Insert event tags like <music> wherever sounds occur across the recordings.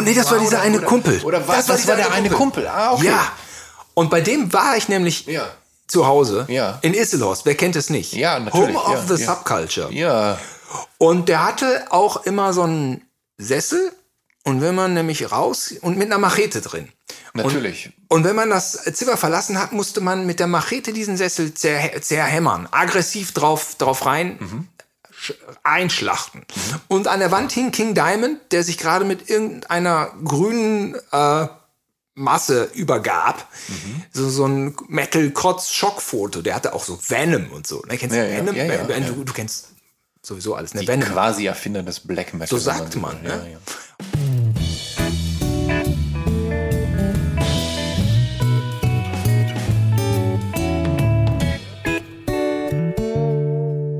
Oh nee, das war dieser eine oder, Kumpel. Oder was? Das Das, war der eine Kumpel. Ah, okay. Ja. Und bei dem war ich nämlich Ja. zu Hause Ja. in Isselhorst. Wer kennt es nicht? Ja, natürlich, Home of ja, the. Subculture. Ja. Und der hatte auch immer so einen Sessel. Und wenn man nämlich raus und mit einer Machete drin. Natürlich. Und wenn man das Zimmer verlassen hat, musste man mit der Machete diesen Sessel zer zerhämmern, aggressiv drauf, drauf rein sch- einschlachten. Und an der Wand hing King Diamond, der sich gerade mit irgendeiner grünen äh, Masse übergab. So, so ein Metal-Kotz-Schockfoto. Der hatte auch so Venom und so. Ne, kennst du Ja, Venom? ja, ja, Venom. Du, du kennst sowieso alles. Ne? Die Venom. quasi Erfinder des Black Metal. So sagt man, ne?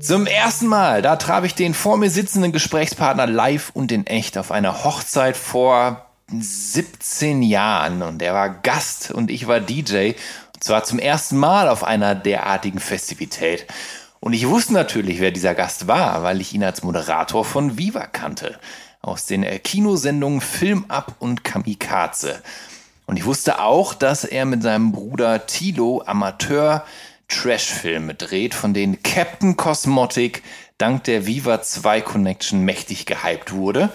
Zum ersten Mal, da traf ich den vor mir sitzenden Gesprächspartner live und in echt auf einer Hochzeit vor 17 Jahren und er war Gast und ich war DJ. Und zwar zum ersten Mal auf einer derartigen Festivität. Und ich wusste natürlich, wer dieser Gast war, weil ich ihn als Moderator von Viva kannte. Aus den äh, Kinosendungen Film Up und Kamikaze. Und ich wusste auch, dass er mit seinem Bruder Tilo Amateur Trashfilme dreht, von denen Captain Cosmotic dank der Viva 2 Connection mächtig gehypt wurde.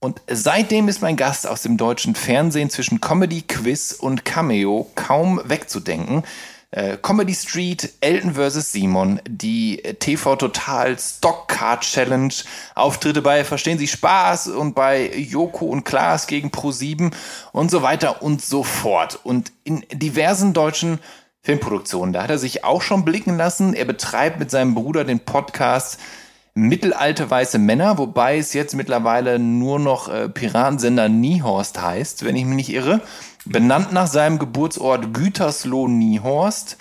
Und seitdem ist mein Gast aus dem deutschen Fernsehen zwischen Comedy, Quiz und Cameo kaum wegzudenken. Äh, Comedy Street, Elton vs. Simon, die TV Total Stock Car Challenge, Auftritte bei Verstehen Sie Spaß und bei Joko und Klaas gegen Pro7 und so weiter und so fort. Und in diversen deutschen Filmproduktionen, da hat er sich auch schon blicken lassen. Er betreibt mit seinem Bruder den Podcast Mittelalte weiße Männer, wobei es jetzt mittlerweile nur noch äh, Piratensender Niehorst heißt, wenn ich mich nicht irre. Benannt nach seinem Geburtsort Gütersloh Niehorst.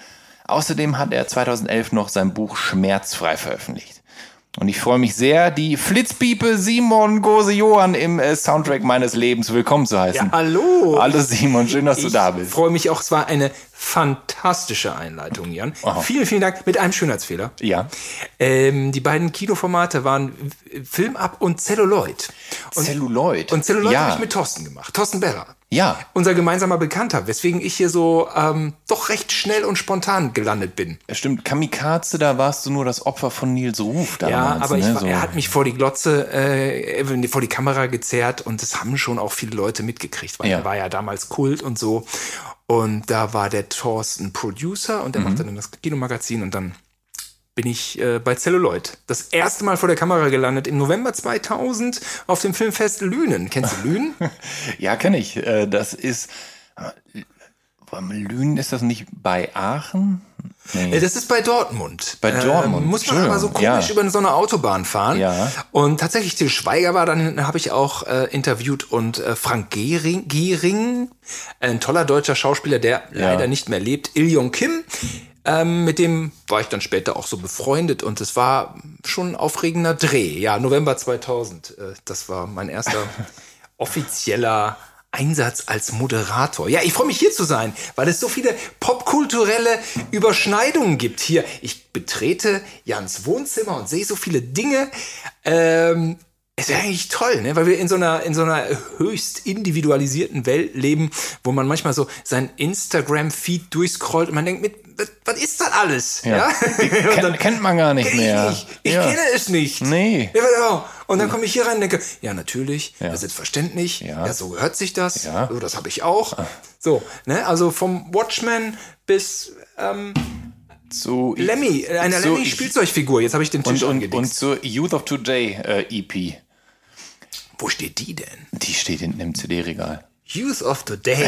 Außerdem hat er 2011 noch sein Buch Schmerzfrei veröffentlicht. Und ich freue mich sehr, die Flitzpiepe Simon Gose Johann im äh, Soundtrack meines Lebens willkommen zu heißen. Ja, hallo. Hallo Simon, schön, dass du da bist. Ich freue mich auch. Es war eine fantastische Einleitung, Jan. Vielen, vielen Dank. Mit einem Schönheitsfehler. Ja. Ähm, die beiden Kinoformate waren Film Up und Celluloid. Und, Celluloid. Und Celluloid Ja. habe ich mit Thorsten gemacht. Thorsten Berrer. Ja. Unser gemeinsamer Bekannter, weswegen ich hier so ähm, doch recht schnell und spontan gelandet bin. Stimmt, Kamikaze, da warst du nur das Opfer von Nils Ruf damals. Ja, aber ich ne? war, so. er hat mich vor die Glotze, äh, vor die Kamera gezerrt und das haben schon auch viele Leute mitgekriegt, weil Ja. er war ja damals Kult und so. Und da war der Thorsten Producer und der Mhm. machte dann das Kinomagazin und dann bin ich äh, bei Celluloid. Das erste Mal vor der Kamera gelandet im November 2000 auf dem Filmfest Lünen. Kennst du Lünen? <laughs> Ja, kenne ich. Äh, Das ist. äh, Lünen ist das nicht bei Aachen? Nee. Äh, Das ist bei Dortmund. Bei Dortmund, Ähm, muss man aber so komisch ja. über so eine Autobahn fahren. Ja. Und tatsächlich, Till Schweiger war dann, habe ich auch äh, interviewt und äh, Frank Gehring, Gehring, ein toller deutscher Schauspieler, der leider nicht mehr lebt, Il Yong Kim. Ähm, mit dem war ich dann später auch so befreundet und es war schon ein aufregender Dreh. Ja, November 2000. Äh, das war mein erster <laughs> offizieller Einsatz als Moderator. Ja, ich freue mich hier zu sein, weil es so viele popkulturelle Überschneidungen gibt hier. Ich betrete Jans Wohnzimmer und sehe so viele Dinge. Ähm, es wäre eigentlich toll, ne? weil wir in so einer in so einer höchst individualisierten Welt leben, wo man manchmal so sein Instagram-Feed durchscrollt und man denkt, mit, was, ist das alles? Ja. <laughs> Kennt, dann, kennt man gar nicht mehr. Ich, nicht. ich ja. kenne es nicht. Nee. Ja. Und dann komme ich hier rein und denke, ja, natürlich, Ja. das ist verständlich, ja. Ja. so gehört sich das, Ja. so, das habe ich auch. So, ne, also vom Watchman bis ähm, Zu, Lemmy, einer Lemmy-Spielzeugfigur. Jetzt habe ich den Tisch und, und, und zur Youth of Today äh, EP. Wo steht die denn? Die steht hinten im CD-Regal. Youth of Today.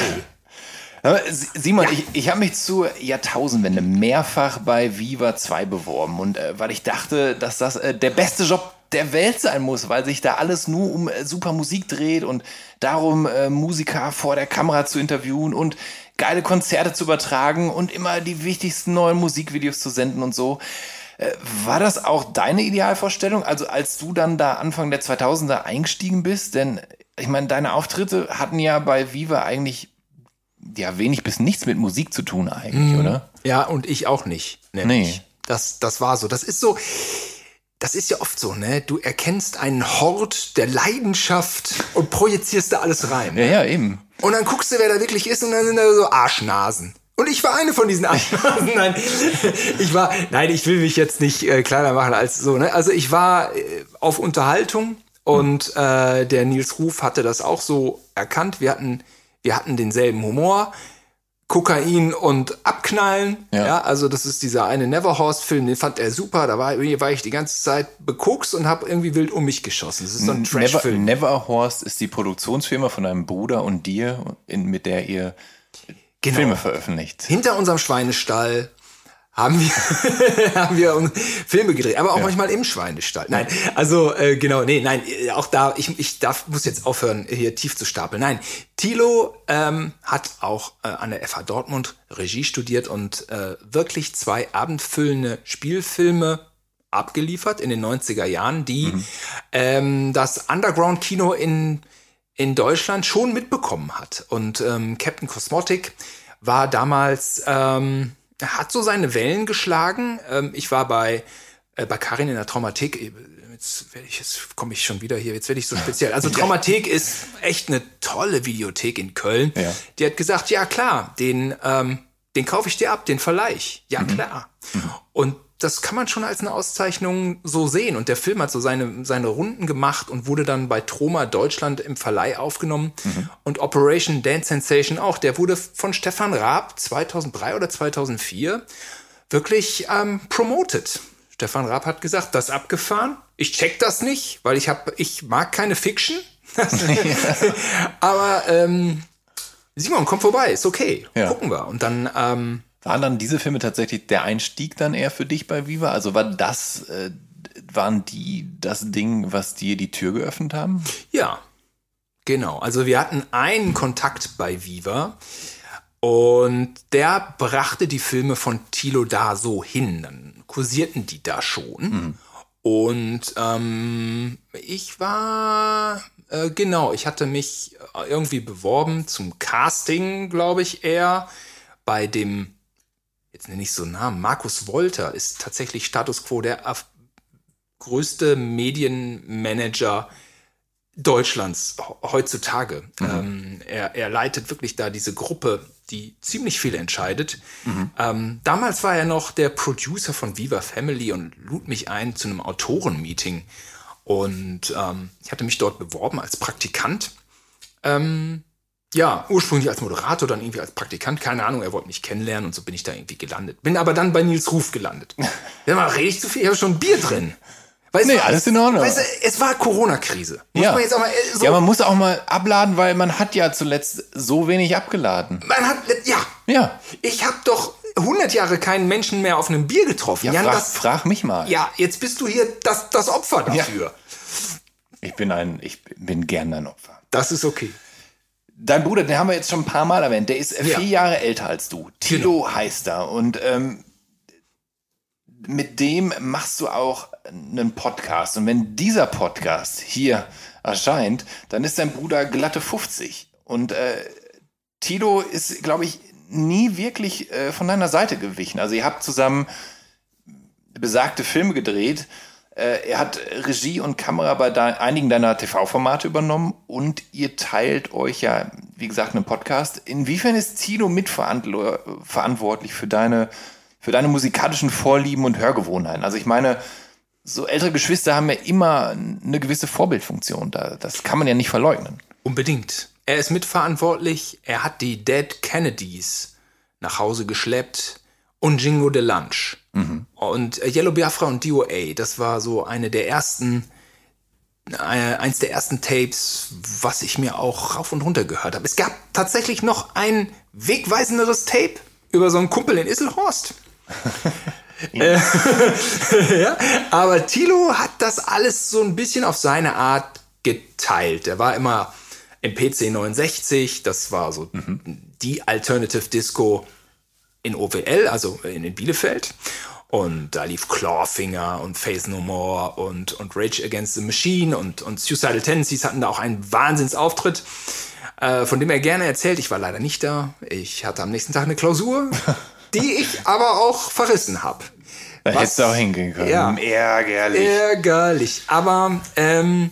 <laughs> Simon, ich, ich habe mich zur Jahrtausendwende mehrfach bei Viva 2 beworben und äh, weil ich dachte, dass das äh, der beste Job der Welt sein muss, weil sich da alles nur um äh, super Musik dreht und darum, äh, Musiker vor der Kamera zu interviewen und geile Konzerte zu übertragen und immer die wichtigsten neuen Musikvideos zu senden und so. Äh, War das auch deine Idealvorstellung? Also als du dann da Anfang der 2000er eingestiegen bist? Denn ich meine, deine Auftritte hatten ja bei Viva eigentlich ja wenig bis nichts mit Musik zu tun eigentlich, oder? Ja, und ich auch nicht. Nämlich. Nee. Das, das war so. Das ist so. Das ist ja oft so, ne? Du erkennst einen Hort der Leidenschaft und projizierst da alles rein. Ja, ja, eben. Und dann guckst du, wer da wirklich ist, und dann sind da so Arschnasen. Und ich war eine von diesen Arschnasen. <laughs> <laughs> Nein, ich war, nein, ich will mich jetzt nicht äh, kleiner machen als so. Ne? Also ich war äh, auf Unterhaltung und äh, der Nils Ruf hatte das auch so erkannt. Wir hatten, wir hatten denselben Humor. Kokain und Abknallen. Ja. Ja. also das ist dieser eine Neverhorst-Film, den fand er super. Da war, war ich die ganze Zeit bekokst und habe irgendwie wild um mich geschossen. Das ist so ein Never, Trash-Film. Neverhorst ist die Produktionsfirma von deinem Bruder und dir, in, mit der ihr Genau. Filme veröffentlicht. hinter unserem Schweinestall haben wir, <laughs> haben wir Filme gedreht, aber auch manchmal im Schweinestall. Nein, also äh, genau, nee, nein, äh, auch da, ich, ich darf, muss jetzt aufhören, hier tief zu stapeln. Nein, Thilo ähm, hat auch äh, an der FH Dortmund Regie studiert und äh, wirklich zwei abendfüllende Spielfilme abgeliefert in den 90er Jahren, die ähm, das Underground-Kino in in Deutschland schon mitbekommen hat. Und ähm, Captain Cosmotic war damals, ähm, hat so seine Wellen geschlagen. Ähm, ich war bei, äh, bei Karin in der Traumathek. äh, Jetzt werde ich, jetzt komme ich schon wieder hier, jetzt werde ich so <laughs> speziell. Also Traumathek ist echt eine tolle Videothek in Köln. Ja. Die hat gesagt, ja klar, den, ähm, den kaufe ich dir ab, den verleih ich. Ja, klar. Und das kann man schon als eine Auszeichnung so sehen. Und der Film hat so seine, seine Runden gemacht und wurde dann bei Troma Deutschland im Verleih aufgenommen. Und Operation Dance Sensation auch. Der wurde von Stefan Raab 2003 oder 2004 wirklich ähm, promoted. Stefan Raab hat gesagt, das abgefahren. Ich check das nicht, weil ich hab, ich mag keine Fiction. <laughs> <laughs> Aber ähm, Simon, komm vorbei, ist okay. Ja. Gucken wir. Und dann ähm, Waren dann diese Filme tatsächlich der Einstieg dann eher für dich bei Viva? Also war das, äh, waren die das Ding, was dir die Tür geöffnet haben? Ja, genau. Also wir hatten einen Kontakt bei Viva und der brachte die Filme von Thilo da so hin. Dann kursierten die da schon. Und ähm, ich war, äh, genau, ich hatte mich irgendwie beworben zum Casting, glaube ich, eher bei dem, jetzt nenne ich so einen Namen, Markus Wolter ist tatsächlich Status Quo der af- größte Medienmanager Deutschlands he- heutzutage. Ähm, er, er leitet wirklich da diese Gruppe, die ziemlich viel entscheidet. Ähm, damals war er noch der Producer von Viva Family und lud mich ein zu einem Autorenmeeting. Und ähm, ich hatte mich dort beworben als Praktikant. Ja, ursprünglich als Moderator, dann irgendwie als Praktikant, keine Ahnung, er wollte mich kennenlernen und so bin ich da irgendwie gelandet. Bin aber dann bei Nils Ruf gelandet. Ja, mal rede ich zu viel, ich habe schon ein Bier drin. Weißt Nee, du, alles in Ordnung. Weißt du, es war Corona-Krise. Ja. man mal äh, so. Ja, man muss auch mal abladen, weil man hat ja zuletzt so wenig abgeladen. man hat, ja, Ja. ich habe doch 100 Jahre keinen Menschen mehr auf einem Bier getroffen. Ja, Jan, frag, das, frag mich mal. ja, jetzt bist du hier das, das Opfer dafür. Ich bin ein, ich bin gern ein Opfer. Das ist okay. Dein Bruder, den haben wir jetzt schon ein paar Mal erwähnt, der ist Ja. vier Jahre älter als du. Tilo heißt er. Und ähm, mit dem machst du auch einen Podcast. Und wenn dieser Podcast hier erscheint, dann ist dein Bruder glatte 50. Und äh, Tilo ist, glaube ich, nie wirklich äh, von deiner Seite gewichen. Also ihr habt zusammen besagte Filme gedreht. Äh, er hat Regie und Kamera bei einigen deiner TV-Formate übernommen und ihr teilt euch ja, wie gesagt, einen Podcast. Inwiefern ist Tilo mitverantwortlich für deine, für deine musikalischen Vorlieben und Hörgewohnheiten? Also ich meine, so ältere Geschwister haben ja immer eine gewisse Vorbildfunktion. Das kann man ja nicht verleugnen. Unbedingt. Er ist mitverantwortlich. Er hat die Dead Kennedys nach Hause geschleppt und Jingo de Lunch. Mhm. Und äh, Yellow Biafra und DOA, das war so eine der ersten, äh, eins der ersten Tapes, was ich mir auch rauf und runter gehört habe. Es gab tatsächlich noch ein wegweisenderes Tape über so einen Kumpel in Isselhorst. <laughs> Äh, <laughs> ja, aber Tilo hat das alles so ein bisschen auf seine Art geteilt. Er war immer im PC 69, das war so mhm. die Alternative Disco in OWL, also in Bielefeld. Und da lief Clawfinger und Face No More und, und Rage Against the Machine und, und Suicidal Tendencies hatten da auch einen Wahnsinnsauftritt, äh, von dem er gerne erzählt. Ich war leider nicht da. Ich hatte am nächsten Tag eine Klausur, <laughs> die ich aber auch verrissen habe. Da hättest du auch hingehen können. Ja, ärgerlich. Ärgerlich. Aber ähm,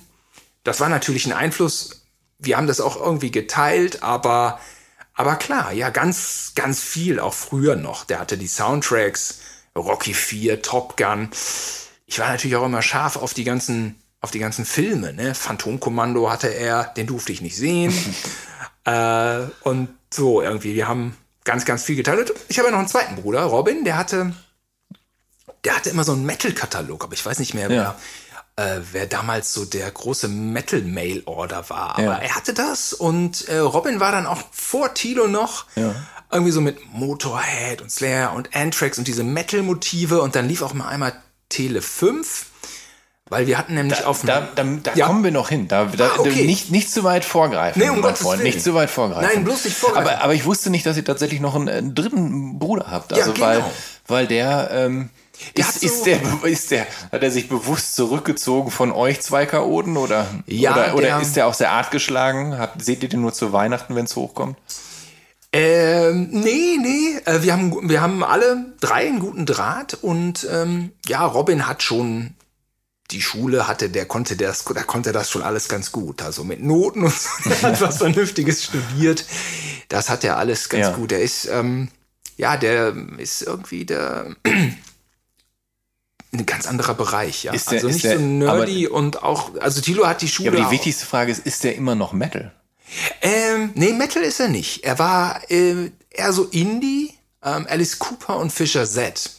das war natürlich ein Einfluss. Wir haben das auch irgendwie geteilt, aber aber klar, ja, ganz, ganz viel, auch früher noch. Der hatte die Soundtracks, Rocky 4, Top Gun. Ich war natürlich auch immer scharf auf die ganzen, auf die ganzen Filme, ne? Phantomkommando hatte er, den durfte ich nicht sehen. <laughs> äh, und so, irgendwie, wir haben ganz, ganz viel geteilt. Ich habe ja noch einen zweiten Bruder, Robin, der hatte, der hatte immer so einen Metal-Katalog, aber ich weiß nicht mehr, ja äh, wer damals so der große Metal-Mail-Order war. Aber ja. er hatte das und äh, Robin war dann auch vor Tilo noch. Ja. Irgendwie so mit Motorhead und Slayer und Anthrax und diese Metal-Motive und dann lief auch mal einmal Tele 5. Weil wir hatten nämlich da, auf Da, da, da ja. kommen wir noch hin. Da, da ah, okay. nicht, nicht zu weit vorgreifen. Nee, um Gottes Willen. Nicht zu weit vorgreifen. Nein, bloß nicht vorgreifen. Aber, aber ich wusste nicht, dass ihr tatsächlich noch einen, einen dritten Bruder habt. Also ja, genau. weil, weil der ähm, ist, so ist, der, <laughs> ist der, hat er sich bewusst zurückgezogen von euch zwei Chaoten oder, ja, oder, oder der, ist der aus der Art geschlagen? Habt, seht ihr den nur zu Weihnachten, wenn es hochkommt? Ähm, nee, nee. Äh, wir, haben, wir haben alle drei einen guten Draht und ähm, ja, Robin hat schon die Schule hatte, der konnte das, der konnte das schon alles ganz gut. Also mit Noten und so, der hat was <laughs> Vernünftiges studiert. Das hat er alles ganz ja. gut. Er ist, ähm, ja, der ist irgendwie der ein ganz anderer Bereich, ja. Ist der, also nicht der, so nerdy und auch, also Tilo hat die Schule. Ja, aber die wichtigste Frage ist, ist der immer noch Metal? Ähm, nee, Metal ist er nicht. Er war äh, eher so Indie, ähm, Alice Cooper und Fisher Z.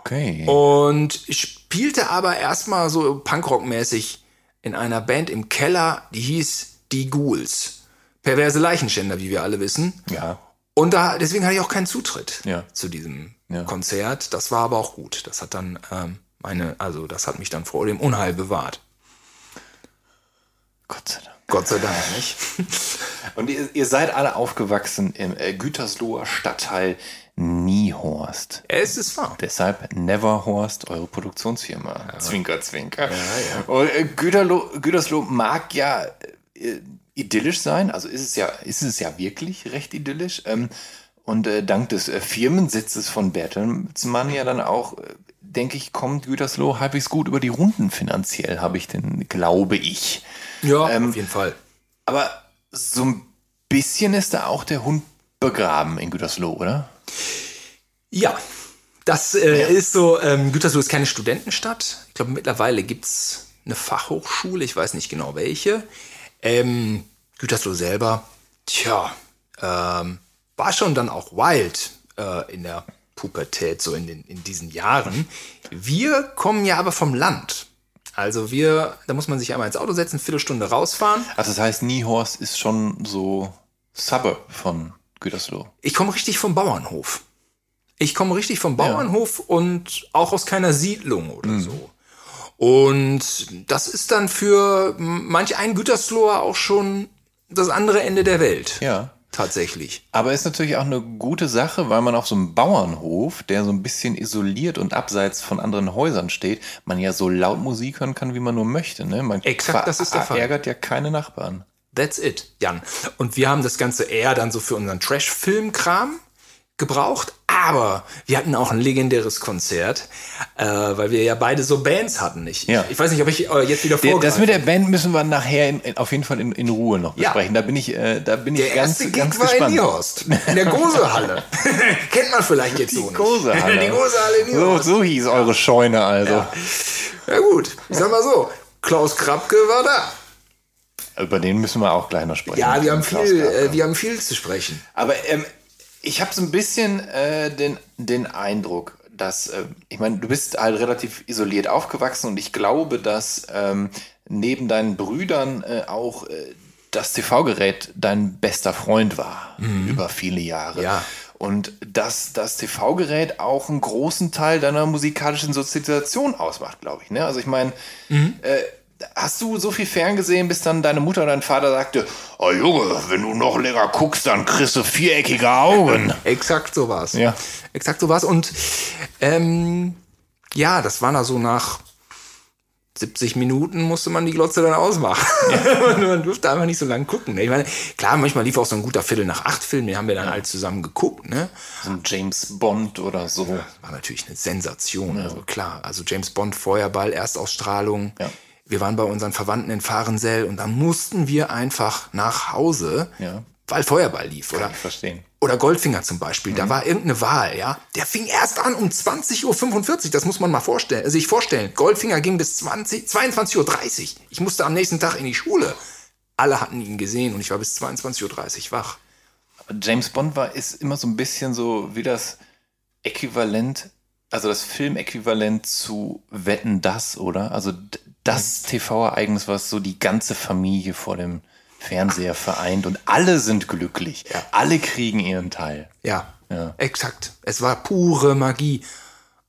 Okay. Und spielte aber erstmal so Punkrock-mäßig in einer Band im Keller, die hieß Die Ghouls. Perverse Leichenschänder, wie wir alle wissen. Ja. Und da, deswegen hatte ich auch keinen Zutritt ja. zu diesem ja. Konzert. Das war aber auch gut. Das hat dann ähm, meine, also das hat mich dann vor dem Unheil bewahrt. Gott sei Dank. Gott sei Dank, nicht? <laughs> Und ihr, ihr seid alle aufgewachsen im äh, Gütersloher Stadtteil Niehorst. Es ist wahr. Deshalb Neverhorst, eure Produktionsfirma. Ja. Zwinker, zwinker. Ja, ja. Und äh, Güterlo, Gütersloh mag ja äh, idyllisch sein. Also ist es ja, ist es ja wirklich recht idyllisch. Ähm, und äh, dank des äh, Firmensitzes von Bertelsmann ja dann auch, äh, denke ich, kommt Gütersloh halbwegs gut über die Runden finanziell, habe ich denn, glaube ich. Ja, ähm, auf jeden Fall. Aber so ein bisschen ist da auch der Hund begraben in Gütersloh, oder? Ja, das äh, ja. ist so, ähm, Gütersloh ist keine Studentenstadt. Ich glaube, mittlerweile gibt es eine Fachhochschule, ich weiß nicht genau welche. Ähm, Gütersloh selber, tja, ähm, war schon dann auch wild äh, in der Pubertät, so in, den, in diesen Jahren. Wir kommen ja aber vom Land. Also wir, da muss man sich einmal ins Auto setzen, Viertelstunde rausfahren. Also das heißt, Niehorst ist schon so Suburb von Gütersloh. Ich komme richtig vom Bauernhof. Ich komme richtig vom Bauernhof ja. und auch aus keiner Siedlung oder mhm. so. Und das ist dann für manch einen Gütersloher auch schon das andere Ende der Welt. Ja tatsächlich. Aber ist natürlich auch eine gute Sache, weil man auf so einem Bauernhof, der so ein bisschen isoliert und abseits von anderen Häusern steht, man ja so laut Musik hören kann, wie man nur möchte. Ne? Man Exakt, das ist der Fall. ärgert ja keine Nachbarn. That's it, Jan. Und wir haben das Ganze eher dann so für unseren Trash-Film-Kram gebraucht, aber wir hatten auch ein legendäres Konzert, äh, weil wir ja beide so Bands hatten. Ich, Ja. ich weiß nicht, ob ich äh, jetzt wieder Der, vorgreife. das mit der Band müssen wir nachher in, in, auf jeden Fall in, in Ruhe noch Ja. besprechen. Da bin ich, äh, da bin Der ich ganz, erste Gig ganz war gespannt. in Niehorst, in der Gosehalle. <laughs> <laughs> Kennt man vielleicht jetzt so nicht. Gosehalle. <laughs> Die Gosehalle in So, Niehorst. so hieß eure Scheune also. Ja gut, ich sag mal so, Klaus Krabke war da. Über den müssen wir auch gleich noch sprechen. Ja, wir haben viel, äh, wir haben viel zu sprechen. Aber ähm, ich habe so ein bisschen äh, den, den Eindruck, dass, äh, ich meine, du bist halt relativ isoliert aufgewachsen und ich glaube, dass ähm, neben deinen Brüdern äh, auch äh, das TV-Gerät dein bester Freund war über viele Jahre. Ja. Und dass das TV-Gerät auch einen großen Teil deiner musikalischen Sozialisation ausmacht, glaube ich. Ne? Also ich meine, äh, hast du so viel ferngesehen, bis dann deine Mutter oder dein Vater sagte, oh Junge, wenn du noch länger guckst, dann kriegst du viereckige Augen. <laughs> Exakt so war's. Ja. Exakt so war's. Und ähm, ja, das war da so nach 70 Minuten musste man die Glotze dann ausmachen. <laughs> man durfte einfach nicht so lange gucken. ne? Ich meine, klar, manchmal lief auch so ein guter Viertel nach acht Film, den haben wir dann halt zusammen geguckt, ne? So ein James Bond oder so. War natürlich eine Sensation, also klar. Also James Bond, Feuerball, Erstausstrahlung. Ja. Wir waren bei unseren Verwandten in Fahrensell und dann mussten wir einfach nach Hause, Ja. weil Feuerball lief, oder? Kann ich verstehen. Oder Goldfinger zum Beispiel, da war irgendeine Wahl, ja. Der fing erst an um 20.45 Uhr, das muss man mal vorstellen, sich vorstellen. Goldfinger ging bis 20, 22.30 Uhr. Ich musste am nächsten Tag in die Schule. Alle hatten ihn gesehen und ich war bis 22.30 Uhr wach. James Bond war, ist immer so ein bisschen so wie das Äquivalent, also das Filmäquivalent zu Wetten das, oder? Also das TV-Ereignis, was so die ganze Familie vor dem Fernseher vereint und alle sind glücklich. Ja. Alle kriegen ihren Teil. Ja, Ja. exakt. Es war pure Magie.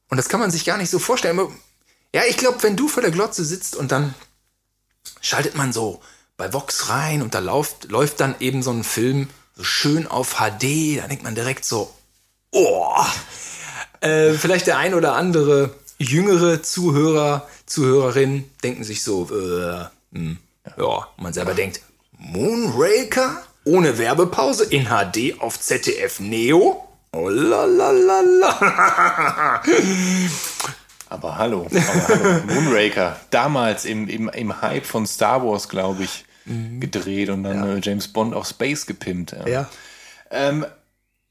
Und das kann man sich gar nicht so vorstellen. Ja, ich glaube, wenn du vor der Glotze sitzt und dann schaltet man so bei Vox rein und da läuft, läuft dann eben so ein Film so schön auf HD, da denkt man direkt so, oh, äh, vielleicht der ein oder andere jüngere Zuhörer, Zuhörerin denken sich so, äh, hm, ja, man selber denkt, Moonraker ohne Werbepause in HD auf ZDF Neo? Oh la la la la. <laughs> Aber hallo, aber hallo. Moonraker, damals im, im, im Hype von Star Wars, glaube ich, gedreht und dann äh, James Bond auf Space gepimpt. Ja. Ja. Ähm,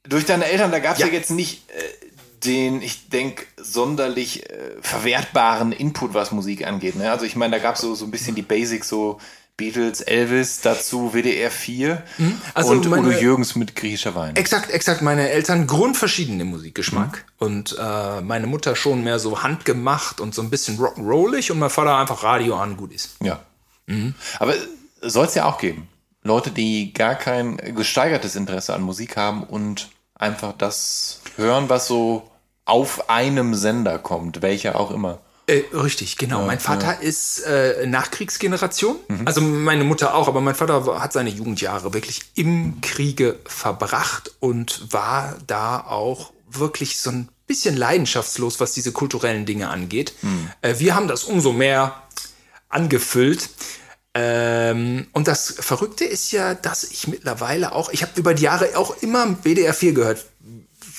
durch deine Eltern, da gab es ja. Ja. jetzt nicht äh, den, ich denke, sonderlich äh, verwertbaren Input, was Musik angeht. Ne? Also ich meine, da gab es so, so ein bisschen die Basics, so Beatles, Elvis, dazu WDR 4 Also und meine- Udo Jürgens mit griechischer Wein. Exakt, exakt. Meine Eltern grundverschieden im Musikgeschmack. Und äh, meine Mutter schon mehr so handgemacht und so ein bisschen rock'n'rollig und mein Vater einfach Radio an, gut ist. Ja. Aber soll es ja auch geben. Leute, die gar kein gesteigertes Interesse an Musik haben und einfach das hören, was so auf einem Sender kommt, welcher auch immer. Äh, richtig, genau. mein Vater ist äh, Nachkriegsgeneration. Also meine Mutter auch, aber mein Vater hat seine Jugendjahre wirklich im Kriege verbracht und war da auch wirklich so ein bisschen leidenschaftslos, was diese kulturellen Dinge angeht. Äh, wir haben das umso mehr angefüllt. Ähm, und das Verrückte ist ja, dass ich mittlerweile auch, ich habe über die Jahre auch immer WDR 4 gehört,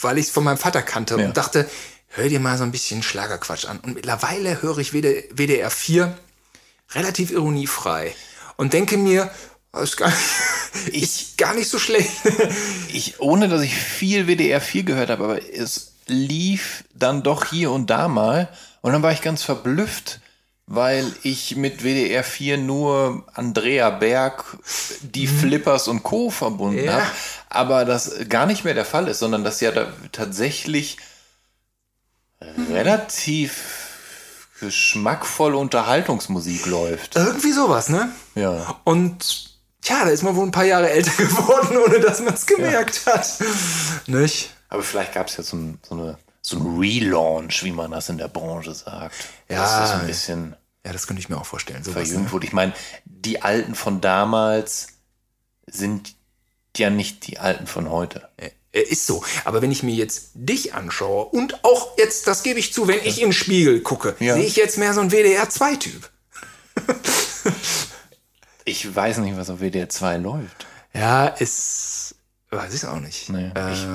weil ich es von meinem Vater kannte Ja. und dachte, hör dir mal so ein bisschen Schlagerquatsch an. Und mittlerweile höre ich WD WDR 4 relativ ironiefrei und denke mir, das ist gar nicht, <laughs> ist gar nicht so schlecht. <laughs> Ich, ohne dass ich viel WDR 4 gehört habe, aber es lief dann doch hier und da mal und dann war ich ganz verblüfft, weil ich mit WDR 4 nur Andrea Berg, die Flippers und Co. verbunden Ja. habe, aber das gar nicht mehr der Fall ist, sondern dass ja da tatsächlich relativ geschmackvolle Unterhaltungsmusik läuft. Irgendwie sowas, ne? Ja. Und ja, da ist man wohl ein paar Jahre älter <laughs> geworden, ohne dass man es gemerkt hat. Nicht? Aber vielleicht gab es ja so so, eine, so ein Relaunch, wie man das in der Branche sagt. Ja. Das ein bisschen Ja, das könnte ich mir auch vorstellen. Sowas, verjüngt ne? wurde. Ich meine, die Alten von damals sind ja nicht die Alten von heute. Äh, Ist so. Aber wenn ich mir jetzt dich anschaue und auch jetzt, das gebe ich zu, wenn ich in den Spiegel gucke, Ja. sehe ich jetzt mehr so einen WDR-2-Typ. Ich weiß nicht, was auf WDR 2 läuft. Ja, ist. Weiß ich auch nicht. Nee, äh, ich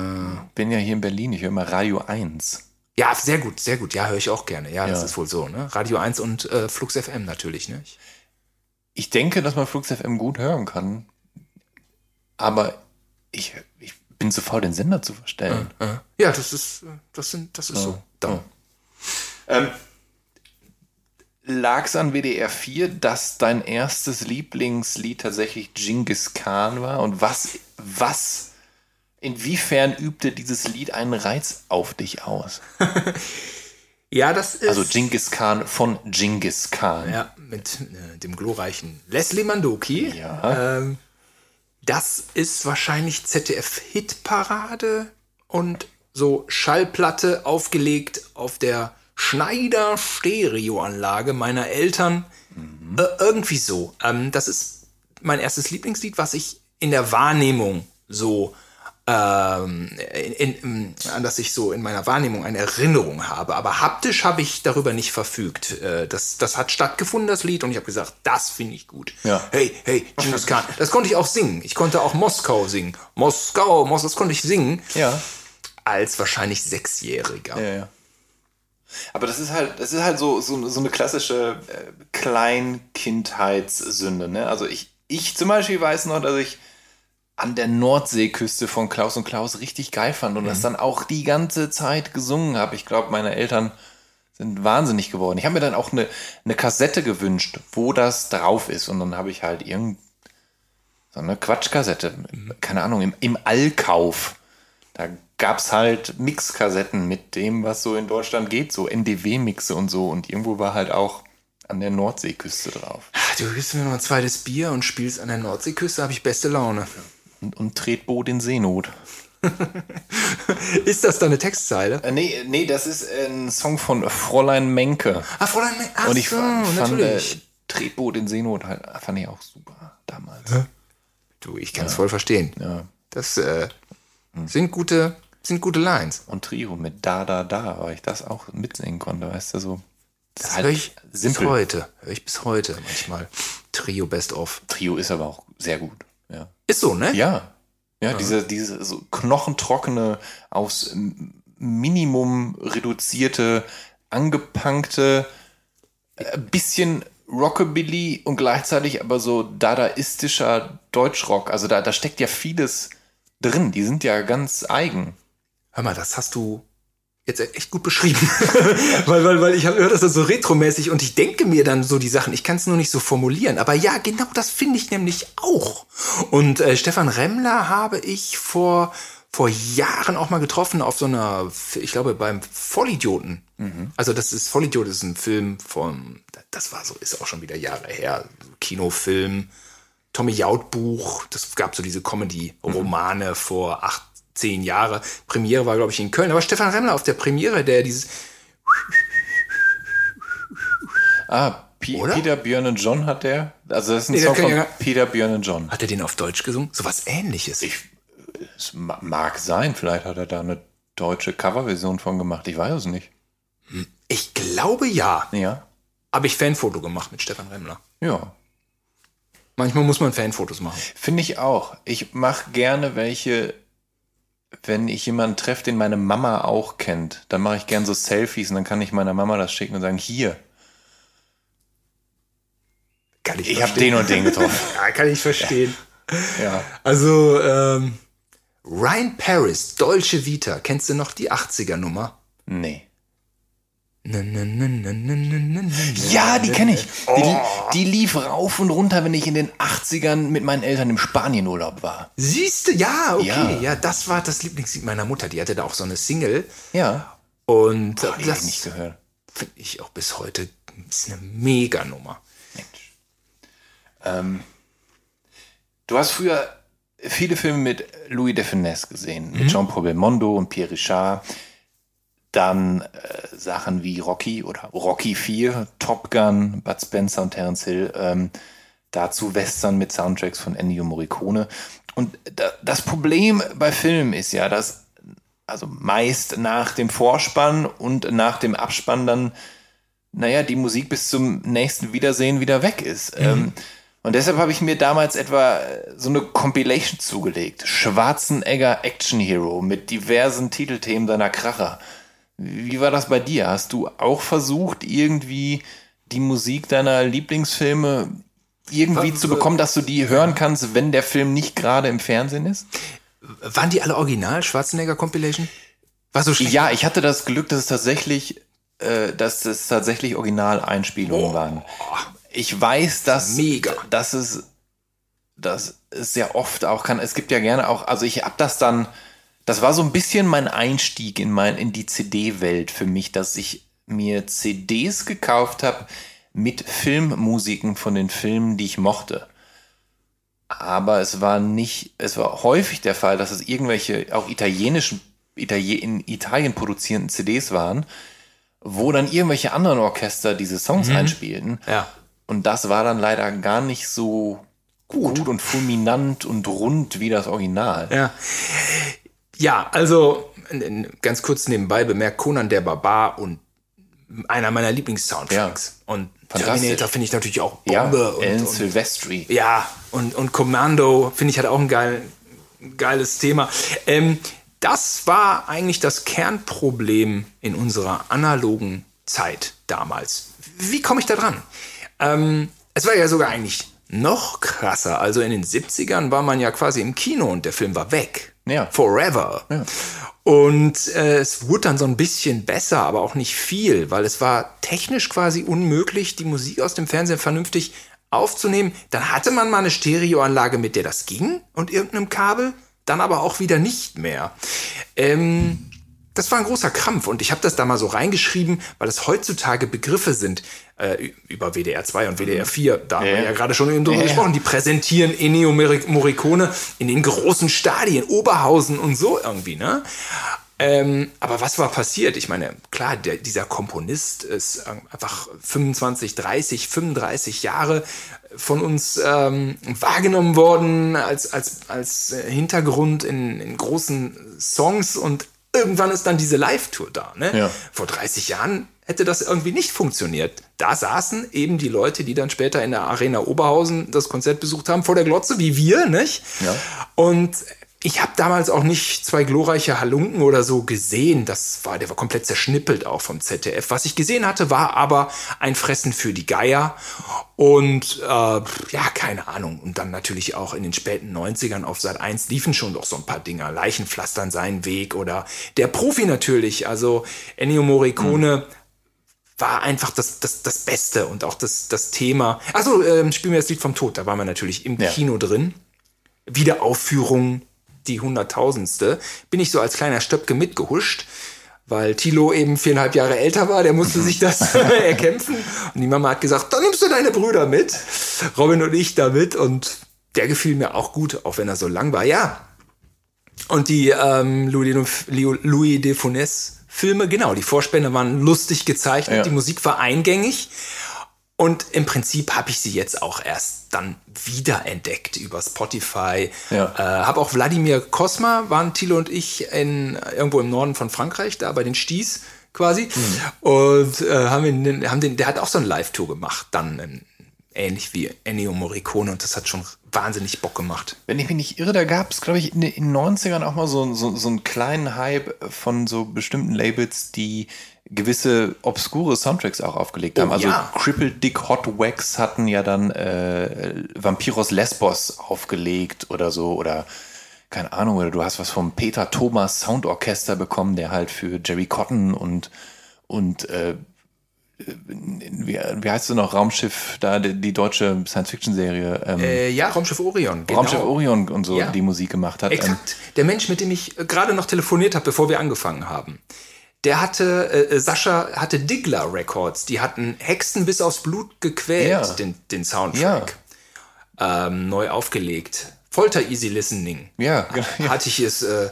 bin ja hier in Berlin, ich höre mal Radio 1. ja, sehr gut, sehr gut. Ja, höre ich auch gerne. Ja, das Ja. ist wohl so, ne? Radio 1 und äh, Flux FM natürlich, ne? Ich- denke, dass man Flux FM gut hören kann, aber ich, ich bin zu faul, den Sender zu verstellen. Äh, ja, das ist, äh, das sind, das ist so. Dann. Ähm, Lag es an WDR 4, dass dein erstes Lieblingslied tatsächlich Genghis Khan war? Und was, was, inwiefern übte dieses Lied einen Reiz auf dich aus? <laughs> Ja, das ist. Also Genghis Khan von Genghis Khan. Ja, mit äh, dem glorreichen Leslie Mandoki. Ja. Ähm, das ist wahrscheinlich ZDF-Hitparade und so Schallplatte aufgelegt auf der Schneider Stereoanlage meiner Eltern. Äh, irgendwie so. Ähm, das ist mein erstes Lieblingslied, was ich in der Wahrnehmung so ähm, in, in, an das ich so in meiner Wahrnehmung eine Erinnerung habe. Aber haptisch habe ich darüber nicht verfügt. Äh, das, das hat stattgefunden, das Lied, und ich habe gesagt, das finde ich gut. Ja. Hey, hey, Genghis Khan. Das konnte ich auch singen. Ich konnte auch Moskau singen. Moskau, Moskau, das konnte ich singen. Ja. Als wahrscheinlich Sechsjähriger. Ja, ja. Aber das ist halt, das ist halt so, so, so eine klassische äh, Kleinkindheitssünde. Ne? Also ich, ich zum Beispiel weiß noch, dass ich an der Nordseeküste von Klaus und Klaus richtig geil fand und das dann auch die ganze Zeit gesungen habe. Ich glaube, meine Eltern sind wahnsinnig geworden. Ich habe mir dann auch eine, eine Kassette gewünscht, wo das drauf ist. Und dann habe ich halt irgend so eine Quatschkassette, keine Ahnung, im, im Allkauf. Da gab es halt Mixkassetten mit dem, was so in Deutschland geht, so NDW-Mixe und so. Und irgendwo war halt auch an der Nordseeküste drauf. Du gibst mir noch ein zweites Bier und spielst an der Nordseeküste, habe ich beste Laune. Und, und Tretboot in Seenot. <laughs> Ist das deine Textzeile? Äh, nee, nee, das ist ein Song von Fräulein Menke. Ah, Fräulein, Me- ach und ich so, fand, äh, natürlich. Tretboot in Seenot halt, fand ich auch super damals. Du, ich kann es voll verstehen. Ja. Das äh, sind gute, sind gute Lines. Und Trio mit Da, Da, Da, weil ich das auch mitsingen konnte, weißt du, so. Das, ist höre ich simpel. bis heute. Höre ich bis heute manchmal. Trio Best of. Trio ist aber auch sehr gut, ja. Ist so, ne? Ja. Ja, diese, diese so knochentrockene, aufs Minimum reduzierte, angepunkte, äh, bisschen Rockabilly und gleichzeitig aber so dadaistischer Deutschrock. Also da, da steckt ja vieles drin. Die sind ja ganz eigen. Hör mal, das hast du jetzt echt gut beschrieben. <laughs> weil, weil, weil ich höre das so retromäßig und ich denke mir dann so die Sachen. Ich kann es nur nicht so formulieren. Aber ja, genau das finde ich nämlich auch. Und äh, Stefan Remmler habe ich vor, vor Jahren auch mal getroffen auf so einer, ich glaube, beim Vollidioten. Also das ist, Vollidiot ist ein Film von, das war so, ist auch schon wieder Jahre her, Kinofilm. Tommy Jaud Buch, das gab so diese Comedy-Romane vor acht, zehn Jahre. Premiere war, glaube ich, in Köln. Aber Stefan Remmler auf der Premiere, der dieses, Ah, P Oder? Peter, Björn und John hat der. Also das ist ein Nee, Song von ja- Peter, Björn und John. hat er den auf Deutsch gesungen? So was ähnliches. Ich, es ma- mag sein, vielleicht hat er da eine deutsche Coverversion von gemacht. Ich weiß es nicht. Ich glaube ja. Ja. Habe ich Fanfoto gemacht mit Stefan Remmler. Ja. Manchmal muss man Fanfotos machen. Finde ich auch. Ich mache gerne welche, wenn ich jemanden treffe, den meine Mama auch kennt. Dann mache ich gern so Selfies und dann kann ich meiner Mama das schicken und sagen, hier, Kann ich ich habe den und den getroffen. <laughs> Ja, kann ich verstehen. ja. Also, ähm, Ryan Paris, Dolce Vita. Kennst du noch die 80er-Nummer? Nee. Na, na, na, na, na, na, na, na. Ja, die kenne ich. Die, die lief rauf und runter, wenn ich in den 80ern mit meinen Eltern im Spanienurlaub war. Siehst du, ja, okay. Ja. Ja. das war das Lieblingslied meiner Mutter. Die hatte da auch so eine Single. Ja. Und Boah, die das ich nicht gehört. finde ich auch bis heute ist eine Mega-Nummer. Mensch. Ähm, du hast früher viele Filme mit Louis de Funès gesehen, mit Jean-Paul Belmondo und Pierre Richard. Dann äh, Sachen wie Rocky oder Rocky 4, Top Gun, Bud Spencer und Terence Hill. Ähm, dazu Western mit Soundtracks von Ennio Morricone. Und da, das Problem bei Filmen ist ja, dass also meist nach dem Vorspann und nach dem Abspann dann naja, die Musik bis zum nächsten Wiedersehen wieder weg ist. Ähm, Und deshalb habe ich mir damals etwa äh, so eine Compilation zugelegt. Schwarzenegger Action Hero mit diversen Titelthemen seiner Kracher. Wie war das bei dir? Hast du auch versucht, irgendwie die Musik deiner Lieblingsfilme irgendwie zu bekommen, dass du die hören kannst, wenn der Film nicht gerade im Fernsehen ist? Waren die alle original, Schwarzenegger Compilation? War so schlecht? Ja, ich hatte das Glück, dass es tatsächlich, äh, dass es tatsächlich Originaleinspielungen waren. Ich weiß, dass, Mega. dass es, dass es sehr oft auch kann. Es gibt ja gerne auch, also ich hab das dann, das war so ein bisschen mein Einstieg in mein, in die CD-Welt für mich, dass ich mir CDs gekauft habe mit Filmmusiken von den Filmen, die ich mochte. Aber es war nicht, es war häufig der Fall, dass es irgendwelche auch italienischen, Italien, in Italien produzierenden CDs waren, wo dann irgendwelche anderen Orchester diese Songs einspielten. Ja. Und das war dann leider gar nicht so gut, und fulminant und rund wie das Original. Ja. Ja, also ganz kurz nebenbei bemerkt, Conan der Barbar und einer meiner Lieblings-Soundtracks. Und Fantastisch. Terminator finde ich natürlich auch Ja, Bombe. Alan und, und, Silvestri. ja, und, und Commando finde ich hat auch ein geil, geiles Thema. Ähm, das war eigentlich das Kernproblem in unserer analogen Zeit damals. Wie komme ich da dran? Ähm, es war ja sogar eigentlich noch krasser. Also in den 70ern war man ja quasi im Kino und der Film war weg. Ja. Forever. Und äh, es wurde dann so ein bisschen besser, aber auch nicht viel, weil es war technisch quasi unmöglich, die Musik aus dem Fernsehen vernünftig aufzunehmen. Dann hatte man mal eine Stereoanlage, mit der das ging und irgendeinem Kabel, dann aber auch wieder nicht mehr. Ähm, das war ein großer Krampf und ich habe das da mal so reingeschrieben, weil es heutzutage Begriffe sind äh, über WDR 2 und WDR 4. Da haben wir Ja. gerade schon drüber Ja. gesprochen. Die präsentieren Ennio Morricone in den großen Stadien, Oberhausen und so irgendwie, ne? Ähm, aber was war passiert? Ich meine, klar, der, dieser Komponist ist ähm, einfach 25, 30, 35 Jahre von uns ähm, wahrgenommen worden als, als, als äh, Hintergrund in, in großen Songs und irgendwann ist dann diese Live-Tour da. Ne? Ja. Vor 30 Jahren hätte das irgendwie nicht funktioniert. Da saßen eben die Leute, die dann später in der Arena Oberhausen das Konzert besucht haben, vor der Glotze, wie wir, nicht? Ja. Und ich habe damals auch nicht zwei glorreiche Halunken oder so gesehen. Das war, der war komplett zerschnippelt auch vom ZDF. Was ich gesehen hatte, war aber ein Fressen für die Geier. Und äh, ja, keine Ahnung. Und dann natürlich auch in den späten 90ern auf Sat 1 liefen schon doch so ein paar Dinger. Leichenpflastern seinen Weg oder der Profi natürlich. Also Ennio Morricone war einfach das, das, das Beste und auch das, das Thema. Also ähm, spielen wir das Lied vom Tod. Da waren wir natürlich im Ja. Kino drin. Wiederaufführung, die hunderttausendste, bin ich so als kleiner Stöpke mitgehuscht, weil Thilo eben viereinhalb Jahre älter war, der musste sich das <laughs> erkämpfen. Und die Mama hat gesagt, dann nimmst du deine Brüder mit. Robin und ich da mit und der gefiel mir auch gut, auch wenn er so lang war. Ja. Und die ähm, Louis, de, Louis de Funès Filme, genau, die Vorspänne waren lustig gezeichnet, Ja. die Musik war eingängig. Und im Prinzip habe ich sie jetzt auch erst dann wiederentdeckt über Spotify. Ja. Äh, habe auch Wladimir Kosma, waren Thilo und ich in, irgendwo im Norden von Frankreich, da bei den Sties quasi. Und äh, haben, ihn, haben den, der hat auch so eine Live-Tour gemacht, dann ähm, ähnlich wie Ennio Morricone und das hat schon wahnsinnig Bock gemacht. Wenn ich mich nicht irre, da gab es, glaube ich, in den in den 90ern auch mal so, so, so einen kleinen Hype von so bestimmten Labels, die gewisse obskure Soundtracks auch aufgelegt haben. Oh, Also ja. Crippled Dick Hot Wax hatten ja dann äh, Vampiros Lesbos aufgelegt oder so oder keine Ahnung, oder du hast was vom Peter Thomas Soundorchester bekommen, der halt für Jerry Cotton und und äh, wie, wie heißt es noch, Raumschiff, da die, die deutsche Science-Fiction-Serie, ähm, Äh, ja, Raumschiff Orion. Genau. Raumschiff Orion und so Ja. die Musik gemacht hat. Ähm, Exakt. Der Mensch, mit dem ich äh, gerade noch telefoniert habe, bevor wir angefangen haben, der hatte, äh, Sascha hatte Diggler Records. Die hatten Hexen bis aufs Blut gequält, Ja. den, den Soundtrack. Ähm, neu aufgelegt. Folter Easy Listening. Ja, genau, ja. Hatte ich es äh,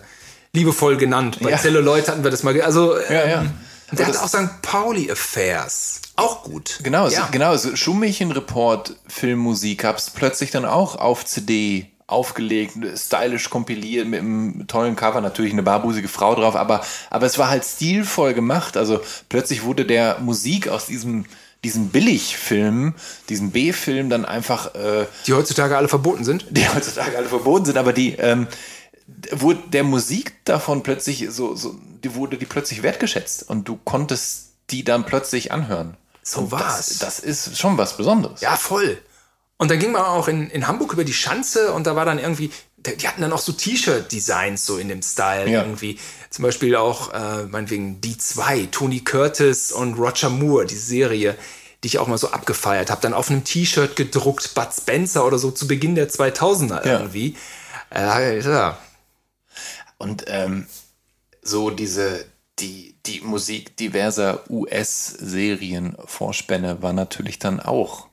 liebevoll genannt. Bei Ja. Celluloid hatten wir das mal. Also, äh, Ja, ja. der hat auch St. Pauli Affairs. Auch gut. Genau, ja. so, genau, so Schummächen-Report, Filmmusik, hab's plötzlich dann auch auf CD aufgelegt, stylisch kompiliert, mit einem tollen Cover, natürlich eine barbusige Frau drauf, aber, aber es war halt stilvoll gemacht. Also plötzlich wurde der Musik aus diesem diesen Billigfilmen, diesen B-Film dann einfach, äh, Die heutzutage alle verboten sind. <laughs> die heutzutage alle verboten sind, aber die, ähm, wo der Musik davon plötzlich so, so, die wurde die plötzlich wertgeschätzt und du konntest die dann plötzlich anhören. So war's. Das, das ist schon was Besonderes. Ja, voll. Und dann ging man auch in, in Hamburg über die Schanze und da war dann irgendwie, die hatten dann auch so T-Shirt-Designs so in dem Style Ja. irgendwie. Zum Beispiel auch, äh, meinetwegen die zwei, Tony Curtis und Roger Moore, die Serie, die ich auch mal so abgefeiert habe. Dann auf einem T-Shirt gedruckt, Bud Spencer oder so zu Beginn der 2000er Ja. irgendwie. Äh, ja. Und ähm, so diese, die, die Musik diverser US-Serien-Vorspänne war natürlich dann auch,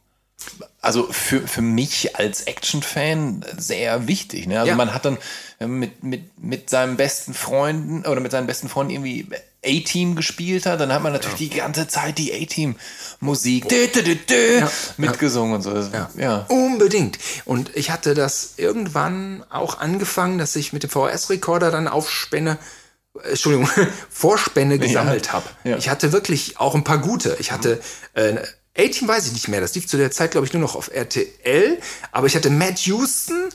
also für, für mich als Action-Fan sehr wichtig. Ne? Also Ja. man hat dann äh, mit, mit, mit seinem besten Freunden oder mit seinen besten Freunden irgendwie A-Team gespielt hat, dann hat man natürlich die ganze Zeit die A-Team-Musik dü, mitgesungen und so. Ja. Unbedingt. Und ich hatte das irgendwann auch angefangen, dass ich mit dem VHS-Rekorder dann Aufspänne, äh, Entschuldigung, <laughs> Vorspänne gesammelt habe. ja. Ich hatte wirklich auch ein paar gute. Ich hatte äh, A-Team weiß ich nicht mehr. Das lief zu der Zeit, glaube ich, nur noch auf RTL. Aber ich hatte Matt Houston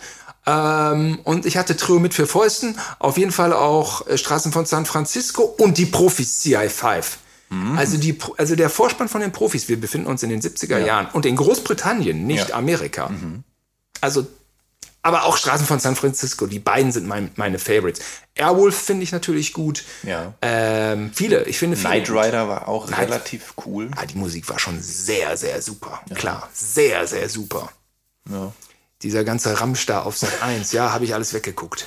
ähm, und ich hatte Trio mit vier Fäusten. Auf jeden Fall auch äh, Straßen von San Francisco und die Profis CI5. Also, die, also der Vorspann von den Profis, wir befinden uns in den 70er Jahren und in Großbritannien, nicht Ja. Amerika. Also, aber auch Straßen von San Francisco, die beiden sind mein, meine Favorites. Airwolf finde ich natürlich gut. Ja. Ähm, viele, ich finde viele. Knight. Rider war auch Knight- relativ cool. Ah, die Musik war schon sehr, sehr super. Klar, sehr, sehr super. Dieser ganze Ramsch da auf Sat 1, ja, habe ich alles weggeguckt.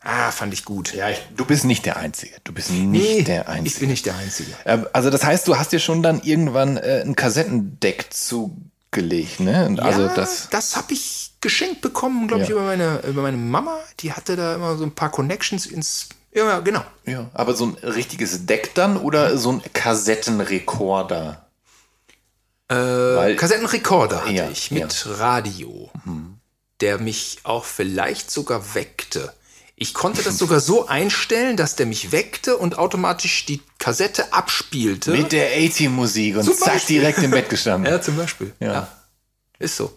Ah, fand ich gut. Ja, ich, du bist nicht der Einzige. Du bist nicht der ich Einzige. bin nicht der Einzige. Äh, Also das heißt, du hast dir schon dann irgendwann äh, ein Kassettendeck zugelegt, ne? Und Also ja, das, das habe ich geschenkt bekommen, glaube ich, Ja. über meine, über meine Mama. Die hatte da immer so ein paar Connections ins. Ja, genau. ja, aber so ein richtiges Deck dann oder so ein Kassettenrekorder? Weil, Kassettenrekorder hatte Ja, ich mit Radio, der mich auch vielleicht sogar weckte. Ich konnte das sogar so <laughs> einstellen, dass der mich weckte und automatisch die Kassette abspielte. mit der A-Team-Musik und Zum zack, Beispiel. direkt im Bett <laughs> gestanden. ja, zum Beispiel. Ja. Ist so.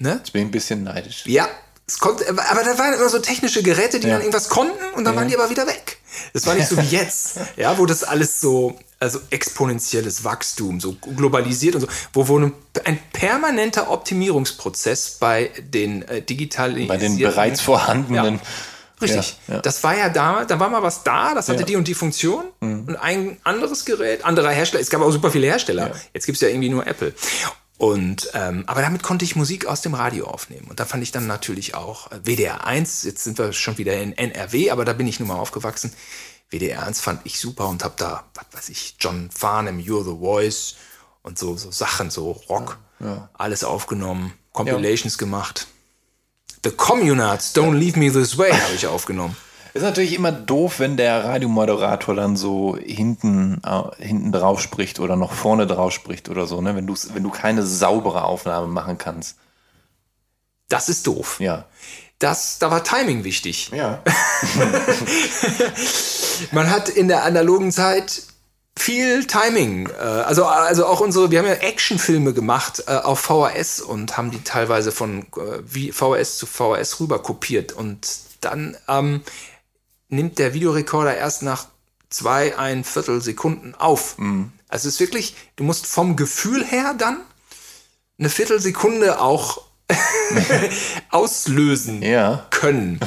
Ne? Jetzt bin ich ein bisschen neidisch. Ja, es konnte, aber da waren immer so technische Geräte, die Ja. dann irgendwas konnten und dann waren die aber wieder weg. Das war nicht so wie <laughs> jetzt, ja, wo das alles so, also exponentielles Wachstum, so globalisiert und so, wo, wo ein, permanenter Optimierungsprozess bei den äh, digitalen Bei den bereits vorhandenen. Richtig. Ja, ja. Das war ja da, da war mal was da, das hatte Ja. Mhm. die und die Funktion und ein anderes Gerät, anderer Hersteller. Es gab auch super viele Hersteller. Ja. Jetzt gibt's ja irgendwie nur Apple. Und ähm, aber damit konnte ich Musik aus dem Radio aufnehmen. Und da fand ich dann natürlich auch äh, WDR 1, jetzt sind wir schon wieder in NRW, aber da bin ich nun mal aufgewachsen. WDR 1 fand ich super und hab da, was weiß ich, John Farnham, You're the Voice und so, so Sachen, so Rock, alles aufgenommen, Compilations gemacht. The Communards, Don't Leave Me This Way, habe ich aufgenommen. Ist natürlich immer doof, wenn der Radiomoderator dann so hinten, äh, hinten drauf spricht oder noch vorne drauf spricht oder so, ne? Wenn du, wenn du keine saubere Aufnahme machen kannst. Das ist doof. Ja. Das, da war Timing wichtig. Ja. <laughs> Man hat in der analogen Zeit viel Timing. Äh, also, also auch unsere, wir haben ja Actionfilme gemacht äh, auf VHS und haben die teilweise von äh, VHS zu VHS rüber kopiert. Und dann ähm, nimmt der Videorekorder erst nach zwei, ein Viertel Sekunden auf. Also es ist wirklich, du musst vom Gefühl her dann eine Viertelsekunde auch <laughs> auslösen Ja. können.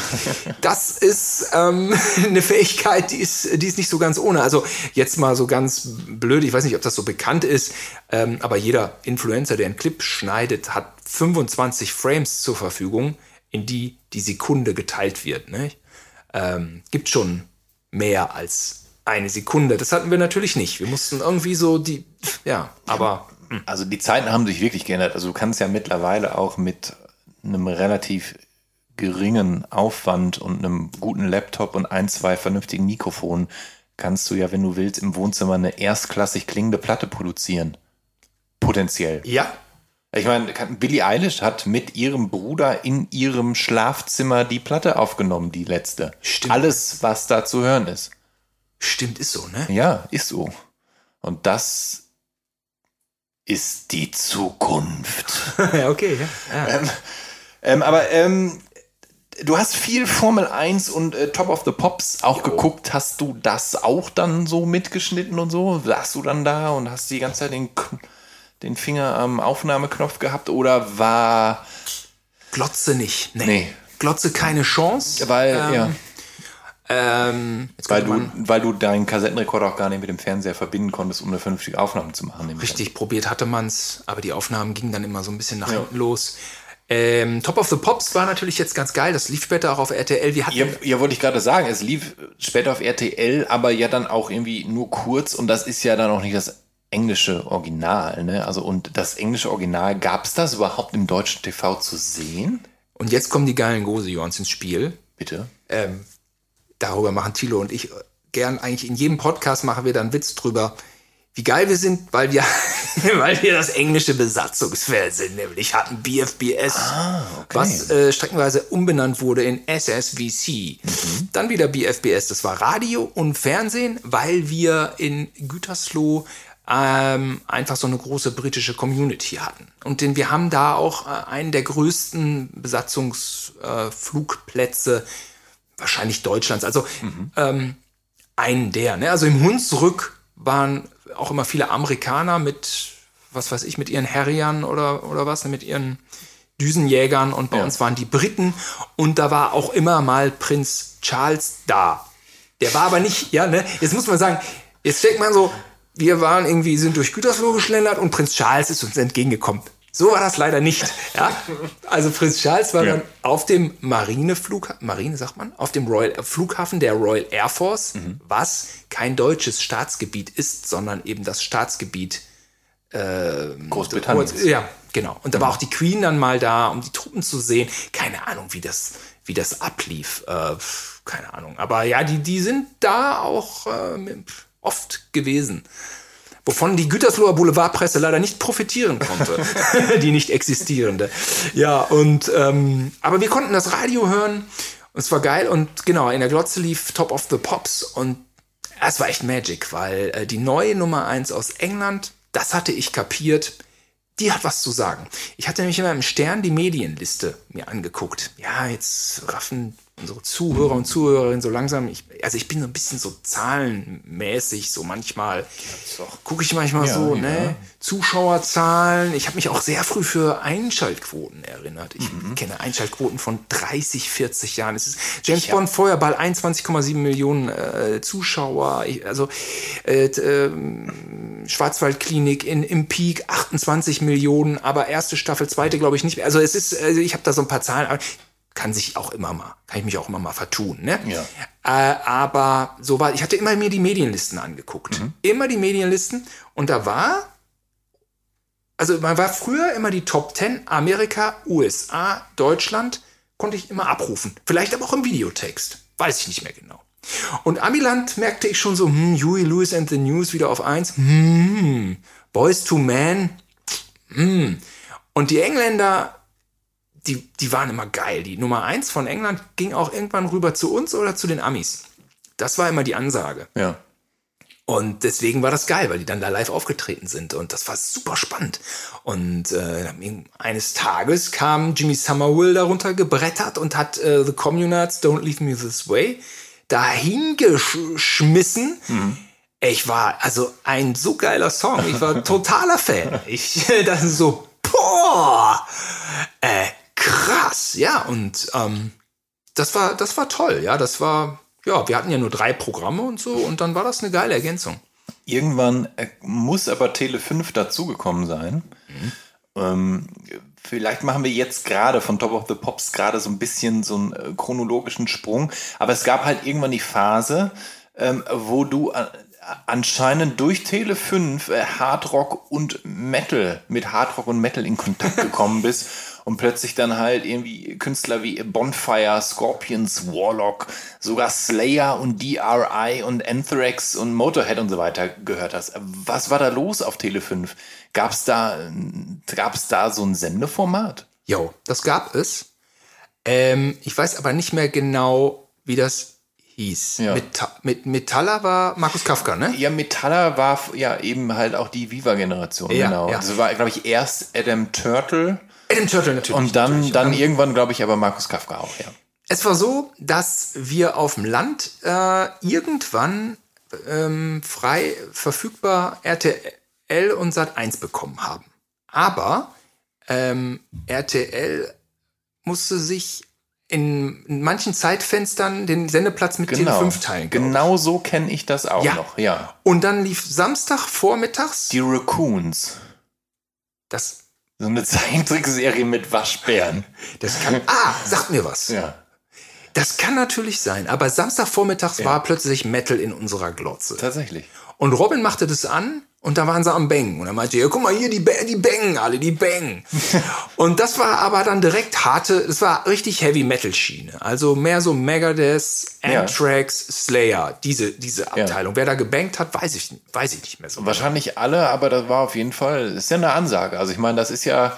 Das ist ähm, <laughs> eine Fähigkeit, die ist, die ist nicht so ganz ohne. Also jetzt mal so ganz blöd, ich weiß nicht, ob das so bekannt ist, ähm, aber jeder Influencer, der einen Clip schneidet, hat 25 Frames zur Verfügung, in die die Sekunde geteilt wird. Ne? Ähm, gibt schon mehr als eine Sekunde. Das hatten wir natürlich nicht. Wir mussten irgendwie so die, ja, aber Also die Zeiten haben sich wirklich geändert. Also du kannst ja mittlerweile auch mit einem relativ geringen Aufwand und einem guten Laptop und ein, zwei vernünftigen Mikrofonen kannst du ja, wenn du willst, im Wohnzimmer eine erstklassig klingende Platte produzieren. Potenziell. ja, Ich meine, Billie Eilish hat mit ihrem Bruder in ihrem Schlafzimmer die Platte aufgenommen, die letzte. Stimmt. Alles, was da zu hören ist. stimmt, ist so, ne? Ja, ist so. Und das ist die Zukunft. <laughs> ja, okay. Ja. Ähm, ähm, aber ähm, du hast viel Formel 1 und äh, Top of the Pops auch geguckt. Hast du das auch dann so mitgeschnitten und so? Saßt du dann da und hast die ganze Zeit den, K- den Finger am Aufnahmeknopf gehabt oder war. Glotze nicht. Nee. Nee. Glotze keine Chance. Weil, ähm, ja, Ähm, weil, du, man weil du deinen Kassettenrekorder auch gar nicht mit dem Fernseher verbinden konntest, um eine vernünftige Aufnahme zu machen. richtig probiert hatte man's, aber die Aufnahmen gingen dann immer so ein bisschen nach hinten los. Ähm, Top of the Pops war natürlich jetzt ganz geil. Das lief später auch auf RTL. Wir hatten Ja, ja, wollte ich gerade sagen, es lief später auf RTL, aber ja dann auch irgendwie nur kurz und das ist ja dann auch nicht das englische Original, ne? Also und das englische Original, gab es das überhaupt im deutschen TV zu sehen? und jetzt kommen die geilen Gosejons ins Spiel. Bitte? ähm, darüber machen Thilo und ich gern eigentlich in jedem Podcast machen wir dann Witz drüber, wie geil wir sind, weil wir, <laughs> weil wir das englische Besatzungsfernsehen nämlich hatten, BFBS, was äh, streckenweise umbenannt wurde in SSVC. Dann wieder BFBS, das war Radio und Fernsehen, weil wir in Gütersloh ähm, einfach so eine große britische Community hatten. Und den, wir haben da auch äh, einen der größten Besatzungsflugplätze äh, wahrscheinlich Deutschlands. Also ähm, einen der. Ne? Also im Hunsrück waren auch immer viele Amerikaner mit, was weiß ich, mit ihren Harriern oder, oder was, ne? mit ihren Düsenjägern und bei Ja. uns waren die Briten und da war auch immer mal Prinz Charles da. Der war aber nicht, ja, ne, jetzt muss man sagen, jetzt steckt man so, wir waren irgendwie, sind durch Gütersloh geschlendert und Prinz Charles ist uns entgegengekommen. So war das leider nicht. Ja? Also Prinz Charles war Ja. dann auf dem Marineflughafen, Marine sagt man, auf dem Royal äh, Flughafen der Royal Air Force, was kein deutsches Staatsgebiet ist, sondern eben das Staatsgebiet Großbritannien. ja, genau. Und da war auch die Queen dann mal da, um die Truppen zu sehen. Keine Ahnung, wie das, wie das ablief. Äh, keine Ahnung. Aber ja, die, die sind da auch äh, oft gewesen. Wovon die Gütersloher Boulevardpresse leider nicht profitieren konnte. <laughs> die nicht existierende. Ja, und ähm, aber wir konnten das Radio hören. Und es war geil. Und genau, in der Glotze lief Top of the Pops. Und es war echt Magic, weil äh, die neue Nummer 1 aus England, das hatte ich kapiert, die hat was zu sagen. Ich hatte nämlich immer im Stern die Medienliste mir angeguckt. Ja, jetzt raffen unsere Zuhörer und Zuhörerinnen so langsam. Ich, also ich bin so ein bisschen so zahlenmäßig, so manchmal gucke ich manchmal Ja, so, ja. ne? Zuschauerzahlen. Ich habe mich auch sehr früh für Einschaltquoten erinnert. Ich Mhm. kenne Einschaltquoten von 30, 40 Jahren. Es ist James Bond Feuerball 21,7 Millionen äh, Zuschauer. Ich, also äh, ähm, Schwarzwaldklinik in, im Peak 28 Millionen, aber erste Staffel, zweite glaube ich nicht mehr. Also es ist, also ich habe da so ein paar Zahlen, aber kann sich auch immer mal, kann ich mich auch immer mal vertun, ne? Ja. Äh, aber so war, ich hatte immer mir die Medienlisten angeguckt. Immer die Medienlisten und da war, also man war früher immer die Top 10, Amerika, USA, Deutschland, konnte ich immer abrufen. Vielleicht aber auch im Videotext. Weiß ich nicht mehr genau. Und Amiland merkte ich schon so, hm, Huey Lewis and the News wieder auf eins, hm, Boys to Man, hm. Und die Engländer, die, die waren immer geil. Die Nummer eins von England ging auch irgendwann rüber zu uns oder zu den Amis. Das war immer die Ansage. Ja. Und deswegen war das geil, weil die dann da live aufgetreten sind. Und das war super spannend. Und äh, eines Tages kam Jimmy Somerville darunter gebrettert und hat äh, The Communards Don't Leave Me This Way dahin geschmissen. Ich war also ein so geiler Song. Ich war <laughs> totaler Fan. Ich <laughs> das ist so, boah, äh, krass. Ja, und ähm, das war, das war toll. Ja, das war, ja, wir hatten ja nur drei Programme und so. Und dann war das eine geile Ergänzung. Irgendwann äh, muss aber Tele 5 dazugekommen sein. Ähm, vielleicht machen wir jetzt gerade von Top of the Pops gerade so ein bisschen so einen äh, chronologischen Sprung. Aber es gab halt irgendwann die Phase, ähm, wo du äh, anscheinend durch Tele 5 äh, Hardrock und Metal mit Hardrock und Metal in Kontakt <laughs> gekommen bist und plötzlich dann halt irgendwie Künstler wie Bonfire, Scorpions, Warlock, sogar Slayer und DRI und Anthrax und Motorhead und so weiter gehört hast. Was war da los auf Tele 5? Gab's da, gab's da so ein Sendeformat? Jo, das gab es. Ähm, ich weiß aber nicht mehr genau, wie das hieß. Ja. Meta mit Metaller war Markus Kafka, ne? Ja, Metaller war ja eben halt auch die Viva-Generation, Ja, genau. ja. Das war, glaube ich, erst Adam Turtle Adam Turtle natürlich. und dann, natürlich. dann irgendwann, glaube ich, aber Markus Kafka auch, ja. Es war so, dass wir auf dem Land äh, irgendwann ähm, frei verfügbar RTL und Sat 1 bekommen haben. Aber ähm, RTL musste sich in, manchen Zeitfenstern den Sendeplatz mit Genau. Tele 5 teilen. Genau so kenne ich das auch Ja. noch, ja. Und dann lief Samstag vormittags Die Raccoons. das. So eine Zeichentrickserie mit Waschbären. Das kann. Ah, sagt mir was. Ja. Das kann natürlich sein. Aber Samstagvormittags war plötzlich Metal in unserer Glotze. Tatsächlich. Und Robin machte das an und da waren sie am Bängen. Und er meinte, ja, guck mal hier, die, die bängen alle, die bängen. <laughs> und das war aber dann direkt harte, das war richtig Heavy Metal Schiene. Also mehr so Megadeth, Ja. Anthrax, Slayer, diese, diese Abteilung. Wer da gebankt hat, weiß ich, nicht- weiß ich nicht mehr so. Wahrscheinlich alle, aber das war auf jeden Fall, ist ja eine Ansage. Also ich meine, das ist ja,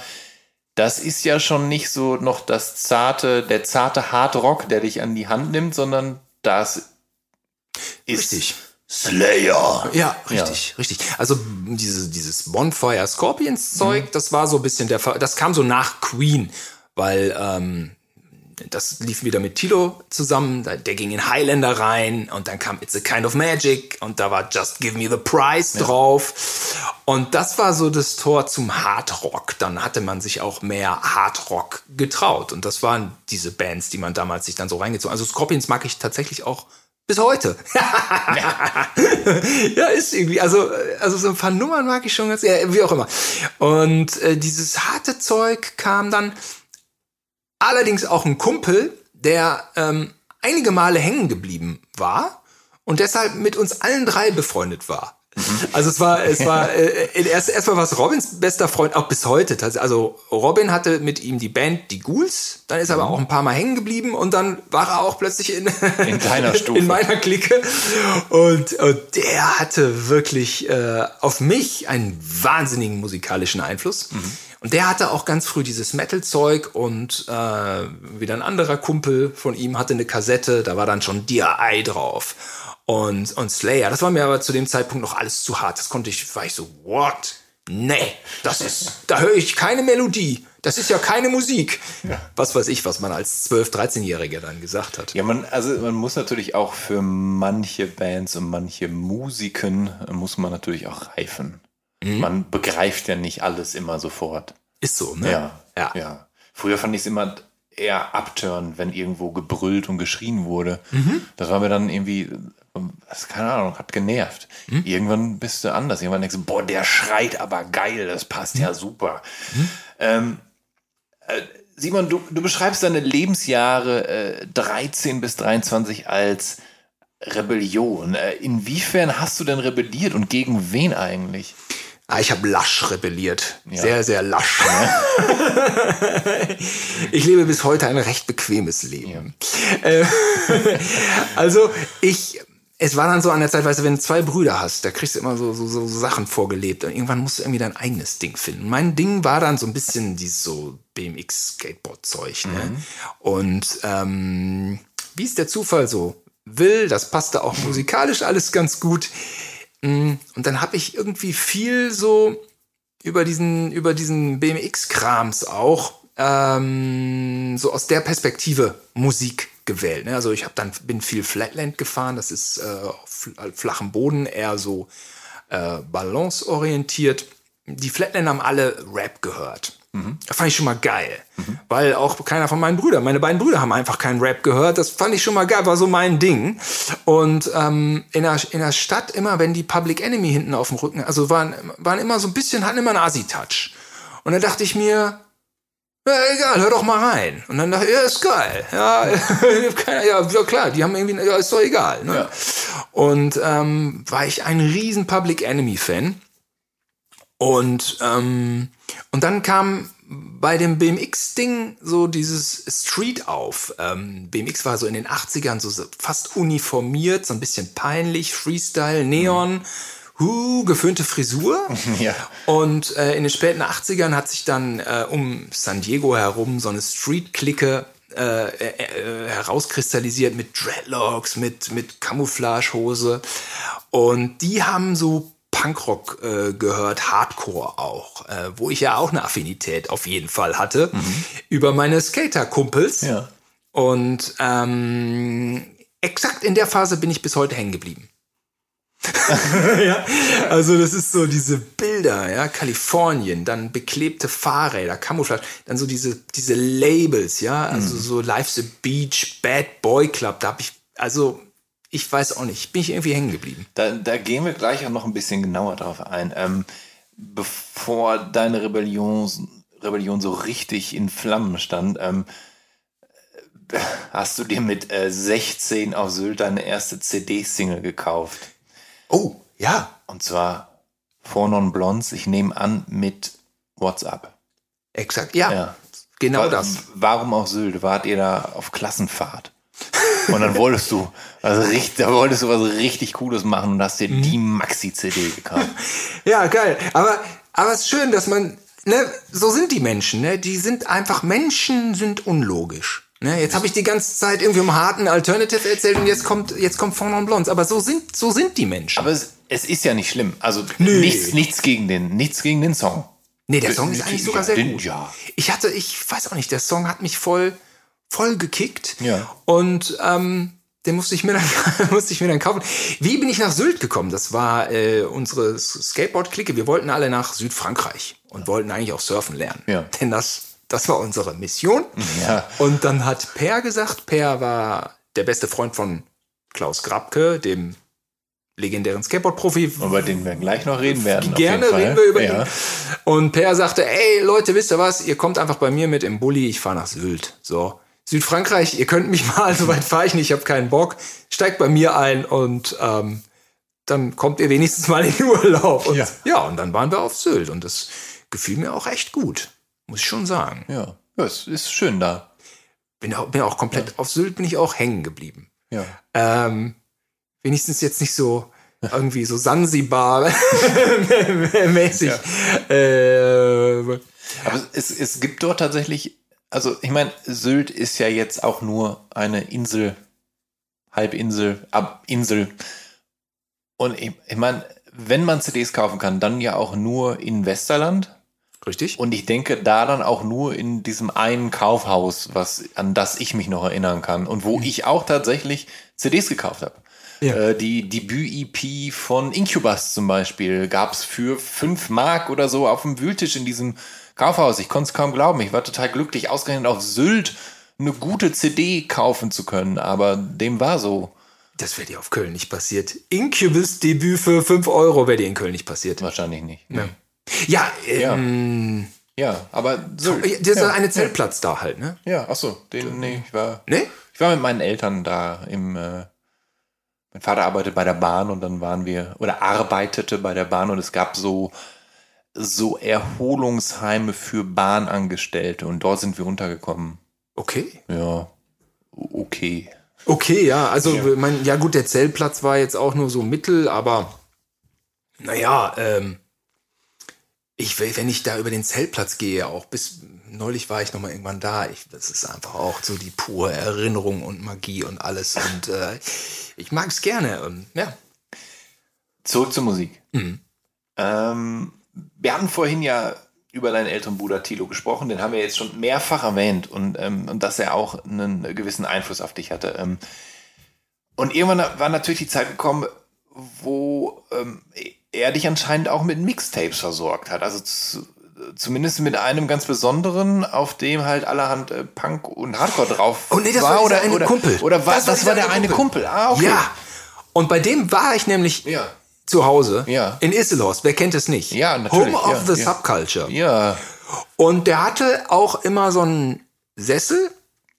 das ist ja schon nicht so noch das zarte, der zarte Hardrock, der dich an die Hand nimmt, sondern das ist Richtig. Slayer. Ja, richtig, richtig. Also diese, dieses Bonfire Scorpions Zeug, das war so ein bisschen der, Ver- das kam so nach Queen, weil ähm, das lief wieder mit Tilo zusammen, der ging in Highlander rein und dann kam It's a Kind of Magic und da war Just Give Me the Prize drauf. Und das war so das Tor zum Hardrock. Dann hatte man sich auch mehr Hardrock getraut und das waren diese Bands, die man damals sich dann so reingezogen. Also Scorpions mag ich tatsächlich auch bis heute. <laughs> ja, ist irgendwie. Also, also so ein paar Nummern mag ich schon ganz, ja, wie auch immer. Und äh, dieses harte Zeug kam dann allerdings auch ein Kumpel, der ähm, einige Male hängen geblieben war und deshalb mit uns allen drei befreundet war. Also es war, es war <laughs> äh, erst erstmal was Robins bester Freund, auch bis heute. Also Robin hatte mit ihm die Band Die Ghouls, dann ist er aber auch ein paar Mal hängen geblieben und dann war er auch plötzlich in, In deiner <laughs> Stufe. in meiner Clique. Und, und der hatte wirklich äh, auf mich einen wahnsinnigen musikalischen Einfluss. Und der hatte auch ganz früh dieses Metal-Zeug und äh, wieder ein anderer Kumpel von ihm hatte eine Kassette, da war dann schon Eye drauf. Und, und Slayer, das war mir aber zu dem Zeitpunkt noch alles zu hart. Das konnte ich, war ich so, what? Nee, das ist, <laughs> da höre ich keine Melodie. Das ist ja keine Musik. Was weiß ich, was man als 12-, 13-Jähriger dann gesagt hat. Ja, man, also man muss natürlich auch für manche Bands und manche Musiken muss man natürlich auch reifen. Man begreift ja nicht alles immer sofort. Ist so, ne? Ja, Ja. ja. Früher fand ich es immer eher abturn, wenn irgendwo gebrüllt und geschrien wurde. Das war mir dann irgendwie, das, keine Ahnung, hat genervt. Irgendwann bist du anders. Irgendwann denkst du, boah, der schreit aber geil, das passt ja super. Ähm, äh, Simon, du, du beschreibst deine Lebensjahre äh, 13 bis 23 als Rebellion. Äh, inwiefern hast du denn rebelliert und gegen wen eigentlich? Ah, ich habe lasch rebelliert. Ja. Sehr, sehr lasch. <laughs> ich lebe bis heute ein recht bequemes Leben. Äh, <laughs> also ich, es war dann so an der Zeit, weißt du, wenn du zwei Brüder hast, da kriegst du immer so, so, so Sachen vorgelebt und irgendwann musst du irgendwie dein eigenes Ding finden. Mein Ding war dann so ein bisschen dieses so BMX-Skateboard-Zeug. Ne? Und ähm, wie ist der Zufall so will, das passte auch musikalisch alles ganz gut. Und dann habe ich irgendwie viel so über diesen, über diesen BMX-Krams auch ähm, so aus der Perspektive Musik gewählt. Ne? Also ich habe dann bin viel Flatland gefahren, das ist äh, auf fl- flachem Boden eher so äh, balanceorientiert. Die Flatländer haben alle Rap gehört. Das fand ich schon mal geil. Weil auch keiner von meinen Brüdern, meine beiden Brüder haben einfach keinen Rap gehört. Das fand ich schon mal geil, war so mein Ding. Und ähm, in, der, in der Stadt immer, wenn die Public Enemy hinten auf dem Rücken, also waren, waren immer so ein bisschen, hatten immer einen Asi-Touch. Und dann dachte ich mir, ja, egal, hör doch mal rein. Und dann dachte ich, ja, ist geil. Ja, <laughs> ja, ja klar, die haben irgendwie, ja, ist doch egal. Ne? Und ähm, war ich ein riesen Public Enemy-Fan. Und, ähm, und dann kam bei dem BMX-Ding so dieses Street auf. Ähm, BMX war so in den 80ern so so fast uniformiert, so ein bisschen peinlich, Freestyle, Neon, huh, geföhnte Frisur. <laughs> Ja. Und äh, in den späten 80ern hat sich dann äh, um San Diego herum so eine Street-Clique äh, äh, herauskristallisiert mit Dreadlocks, mit, mit Camouflagehose. Und die haben so Punkrock äh, gehört, Hardcore auch, äh, wo ich ja auch eine Affinität auf jeden Fall hatte, über meine Skater-Kumpels. Ja. Und ähm, exakt in der Phase bin ich bis heute hängen geblieben. <laughs> ja, also das ist so diese Bilder, ja, Kalifornien, dann beklebte Fahrräder, Camouflage, dann so diese, diese Labels, ja, also so Life's a Beach, Bad Boy Club, da habe ich, also ich weiß auch nicht, bin ich irgendwie hängen geblieben. Da, da gehen wir gleich auch noch ein bisschen genauer drauf ein. Ähm, bevor deine Rebellion, Rebellion so richtig in Flammen stand, ähm, hast du dir mit äh, 16 auf Sylt deine erste CD-Single gekauft. Oh, ja. Und zwar Four Non Blondes, ich nehme an, mit WhatsApp. Exakt, ja. Ja. Genau Wa- das. Warum auf Sylt? Wart ihr da auf Klassenfahrt? Und dann wolltest du, also richtig, da wolltest du was richtig Cooles machen und hast dir Mhm. die Maxi-CD gekauft. <laughs> Ja, geil. Aber, aber es ist schön, dass man, ne, so sind die Menschen, ne? Die sind einfach, Menschen sind unlogisch. Ne? Jetzt habe ich die ganze Zeit irgendwie um harten Alternative erzählt und jetzt kommt, jetzt kommt Fond en Blondes. Aber so sind, so sind die Menschen. Aber es, es ist ja nicht schlimm. Also Nö. nichts, nichts gegen den, nichts gegen den Song. nee, der Song ist eigentlich sogar sehr gut. ja. Ich hatte, ich weiß auch nicht, der Song hat mich voll, voll gekickt. Ja. Und ähm, den musste ich mir dann, <laughs> musste ich mir dann kaufen. Wie bin ich nach Sylt gekommen? Das war äh, unsere Skateboard-Clique. Wir wollten alle nach Südfrankreich und wollten eigentlich auch surfen lernen. Ja. <laughs> Denn das, das war unsere Mission. Ja. Und dann hat Per gesagt, Per war der beste Freund von Klaus Grabke, dem legendären Skateboard-Profi. Über den wir gleich noch reden werden. Gerne reden wir über ja. ihn. Und Per sagte, ey Leute, wisst ihr was? Ihr kommt einfach bei mir mit im Bulli, ich fahre nach Sylt. So. Südfrankreich, ihr könnt mich <laughs> mal, so weit fahre ich nicht, ich habe keinen Bock. Steigt bei mir ein und ähm, dann kommt ihr wenigstens mal in den <laughs> Urlaub. Und, Ja. ja. und dann waren wir auf Sylt und das gefiel mir auch echt gut. Muss ich schon sagen. Ja. ja, es ist schön da. Bin auch, bin auch komplett, auf Sylt bin ich auch hängen geblieben. Ja. Ähm, wenigstens jetzt nicht so irgendwie so Sansibar <laughs> mäßig. Äh, Aber es, es gibt dort tatsächlich, also ich meine, Sylt ist ja jetzt auch nur eine Insel, Halbinsel, Ab Insel. Und ich, ich meine, wenn man CDs kaufen kann, dann ja auch nur in Westerland. Richtig? Und ich denke da dann auch nur in diesem einen Kaufhaus, was, an das ich mich noch erinnern kann und wo ich auch tatsächlich CDs gekauft habe. Ja. Äh, die Debüt-EP von Incubus zum Beispiel gab es für 5 Mark oder so auf dem Wühltisch in diesem Kaufhaus. Ich konnte es kaum glauben. Ich war total glücklich, ausgerechnet auf Sylt eine gute CD kaufen zu können. Aber dem war so. Das wäre dir auf Köln nicht passiert. Incubus Debüt für 5 Euro wäre dir in Köln nicht passiert. Wahrscheinlich nicht. Ja, Ja. ähm, Ja, aber Sylt. ja. das ist ja. eine Zeltplatz da halt, ne? Ja, ach so, den, nee, ich war, Ne? ich war mit meinen Eltern da im, äh, mein Vater arbeitet bei der Bahn und dann waren wir, oder arbeitete bei der Bahn und es gab so, so Erholungsheime für Bahnangestellte und dort sind wir untergekommen. Okay. Ja, okay. Okay, ja, also Mein, ja gut, der Zeltplatz war jetzt auch nur so mittel, aber naja, ähm, ich, will- wenn ich da über den Zeltplatz gehe, auch bis neulich war ich noch mal irgendwann da, ich, das ist einfach auch so die pure Erinnerung und Magie und alles und äh, ich mag es gerne und ja. Zurück zur Musik. Mhm. Ähm, wir hatten vorhin ja über deinen älteren Bruder Thilo gesprochen, den haben wir jetzt schon mehrfach erwähnt und, ähm, und dass er auch einen gewissen Einfluss auf dich hatte. Ähm, und irgendwann war natürlich die Zeit gekommen, wo ähm, er dich anscheinend auch mit Mixtapes versorgt hat. Also zu, zumindest mit einem ganz besonderen, auf dem halt allerhand äh, Punk und Hardcore drauf Oh nee, das war. oder, eine oder, Kumpel. Oder war, das, Das war der eine Kumpel. Kumpel. Ah, okay. Ja. Und bei dem war ich nämlich Ja. zu Hause Ja. in Isselhorst. Wer kennt es nicht? Ja, natürlich, Home of ja, the. Subculture. Ja. Und der hatte auch immer so einen Sessel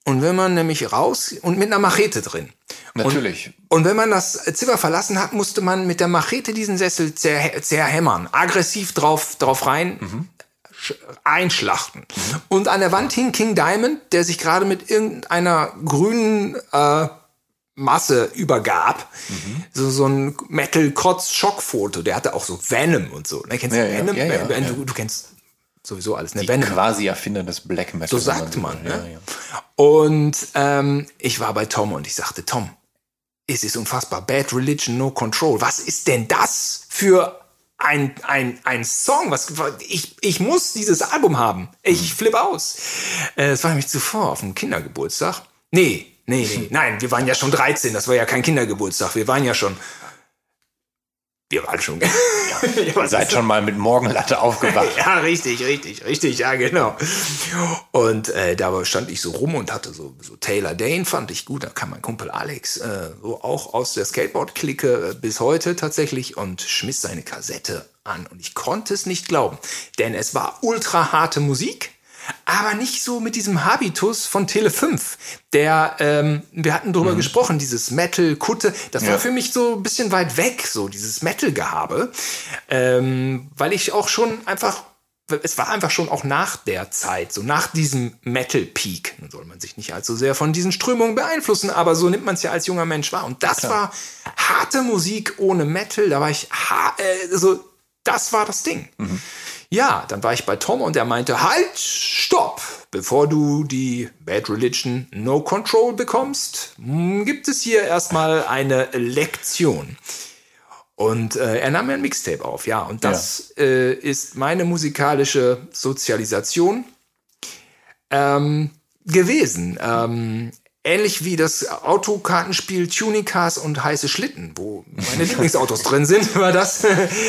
und wenn man nämlich raus und mit einer Machete drin. Natürlich. Und, und wenn man das Zimmer verlassen hat, musste man mit der Machete diesen Sessel zer, zerhämmern, aggressiv drauf, drauf rein sch- einschlachten. Und an der Wand hing King Diamond, der sich gerade mit irgendeiner grünen äh, Masse übergab. So, so ein Metal-Kotz-Schockfoto. Der hatte auch so Venom und so. Ne? Kennst du Ja, Venom? ja, ja. Du, du kennst sowieso alles. Ne? Die Venom. quasi Erfinder des Black Metal. So sagt man. will. Ne? Ja. Und ähm, ich war bei Tom und ich sagte, Tom, es ist unfassbar. Bad Religion, No Control. Was ist denn das für ein, ein, ein Song? Was, ich, ich muss dieses Album haben. Ich flipp aus. Äh, Es war nämlich zuvor auf dem Kindergeburtstag. Nee, nee, nee. <laughs> Nein, wir waren ja schon 13. Das war ja kein Kindergeburtstag. Wir waren ja schon. Wir waren schon. <laughs> Ja, Ihr seid schon mal mit Morgenlatte aufgewacht. <laughs> ja, richtig, richtig, richtig, ja, genau. Und äh, da stand ich so rum und hatte so, so Taylor Dane, fand ich gut. Da kam mein Kumpel Alex, äh, so auch aus der Skateboard-Clique äh, bis heute tatsächlich und schmiss seine Kassette an. Und ich konnte es nicht glauben, denn es war ultra harte Musik. Aber nicht so mit diesem Habitus von Tele 5. Der, ähm, wir hatten drüber gesprochen, dieses Metal-Kutte, das war Ja. für mich so ein bisschen weit weg, so dieses Metal-Gehabe. Ähm, weil ich auch schon einfach, es war einfach schon auch nach der Zeit, so nach diesem Metal-Peak. Nun soll man sich nicht allzu sehr von diesen Strömungen beeinflussen, aber so nimmt man es ja als junger Mensch wahr. Und das war harte Musik ohne Metal, da war ich, ha äh, so, das war das Ding. Ja, dann war ich bei Tom und er meinte, halt, stopp, bevor du die Bad Religion No Control bekommst, hm, gibt es hier erstmal eine Lektion. Und äh, er nahm mir ein Mixtape auf, ja. Und das Äh, ist meine musikalische Sozialisation ähm, gewesen. Ähm, ähnlich wie das Autokartenspiel Tuning Cars und heiße Schlitten, wo meine <laughs> Lieblingsautos drin sind, <laughs> war das.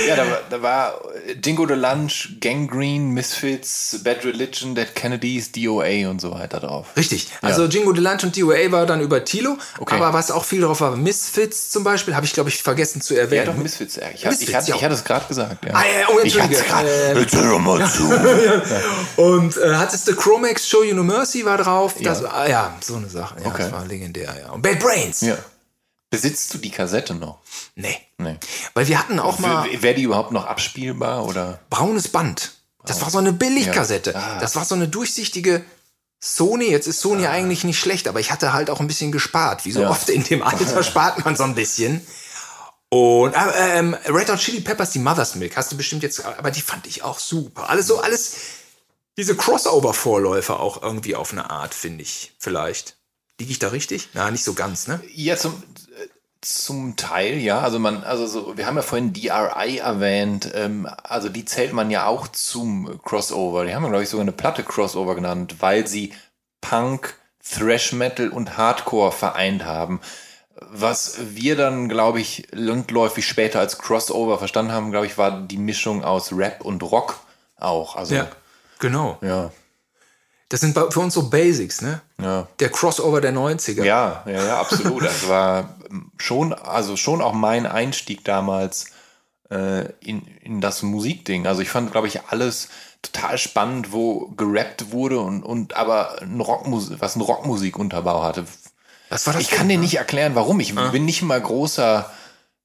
Ja, da, war- da war Dingo the Lunch, Gangrene, Misfits, Bad Religion, Dead Kennedys, DOA und so weiter drauf. Richtig. Also Jingo Delange und DOA war dann über Tilo. Okay. Aber was auch viel drauf war, Misfits zum Beispiel, habe ich, glaube ich, vergessen zu Ja, erwähnen. doch, Misfits. ja. Ich, Misfits, ich, hatte, ja. ich hatte es gerade gesagt. Ja. Ah, ja, oh, ich entschuldige. hatte es Ähm, gerade. Jetzt hör mal zu. <laughs> Und äh, hattest du Chromax Show You No Mercy war drauf. Das, Ja. ah, ja, so eine Sache. Ja, Okay. Das war legendär, ja. Und Bad Brains. Ja. Besitzt du die Kassette noch? Nee. Nee. Weil wir hatten auch mal Wäre die überhaupt noch abspielbar oder? braunes Band. Das war so eine Billigkassette. Ja. Ah. Das war so eine durchsichtige Sony. Jetzt ist Sony eigentlich nicht schlecht, aber ich hatte halt auch ein bisschen gespart. Wie so Ja. oft in dem Alter <laughs> spart man so ein bisschen. Und äh, ähm, Red Hot Chili Peppers, die Mother's Milk, hast du bestimmt jetzt, aber die fand ich auch super. Alles so, alles, diese Crossover-Vorläufer auch irgendwie auf eine Art, finde ich, vielleicht. Liege ich da richtig? Na, nicht so ganz, ne? Ja, zum, zum Teil, ja. Also man, also so, wir haben ja vorhin DRI erwähnt, ähm, also die zählt man ja auch zum Crossover. Die haben ja, glaube ich, sogar eine Platte Crossover genannt, weil sie Punk, Thrash Metal und Hardcore vereint haben. Was wir dann, glaube ich, landläufig später als Crossover verstanden haben, glaube ich, war die Mischung aus Rap und Rock auch. Also, Genau. ja, Das sind für uns so Basics, ne? ja. Der Crossover der 90er. Ja, ja, ja, absolut. Das war schon, also schon auch mein Einstieg damals äh, in, in das Musikding. Also ich fand, glaube ich, alles total spannend, wo gerappt wurde und, und aber ein Rockmusik, was ein Rockmusikunterbau hatte. Was war das Ich kann dir nicht erklären, warum. Ich bin nicht mal großer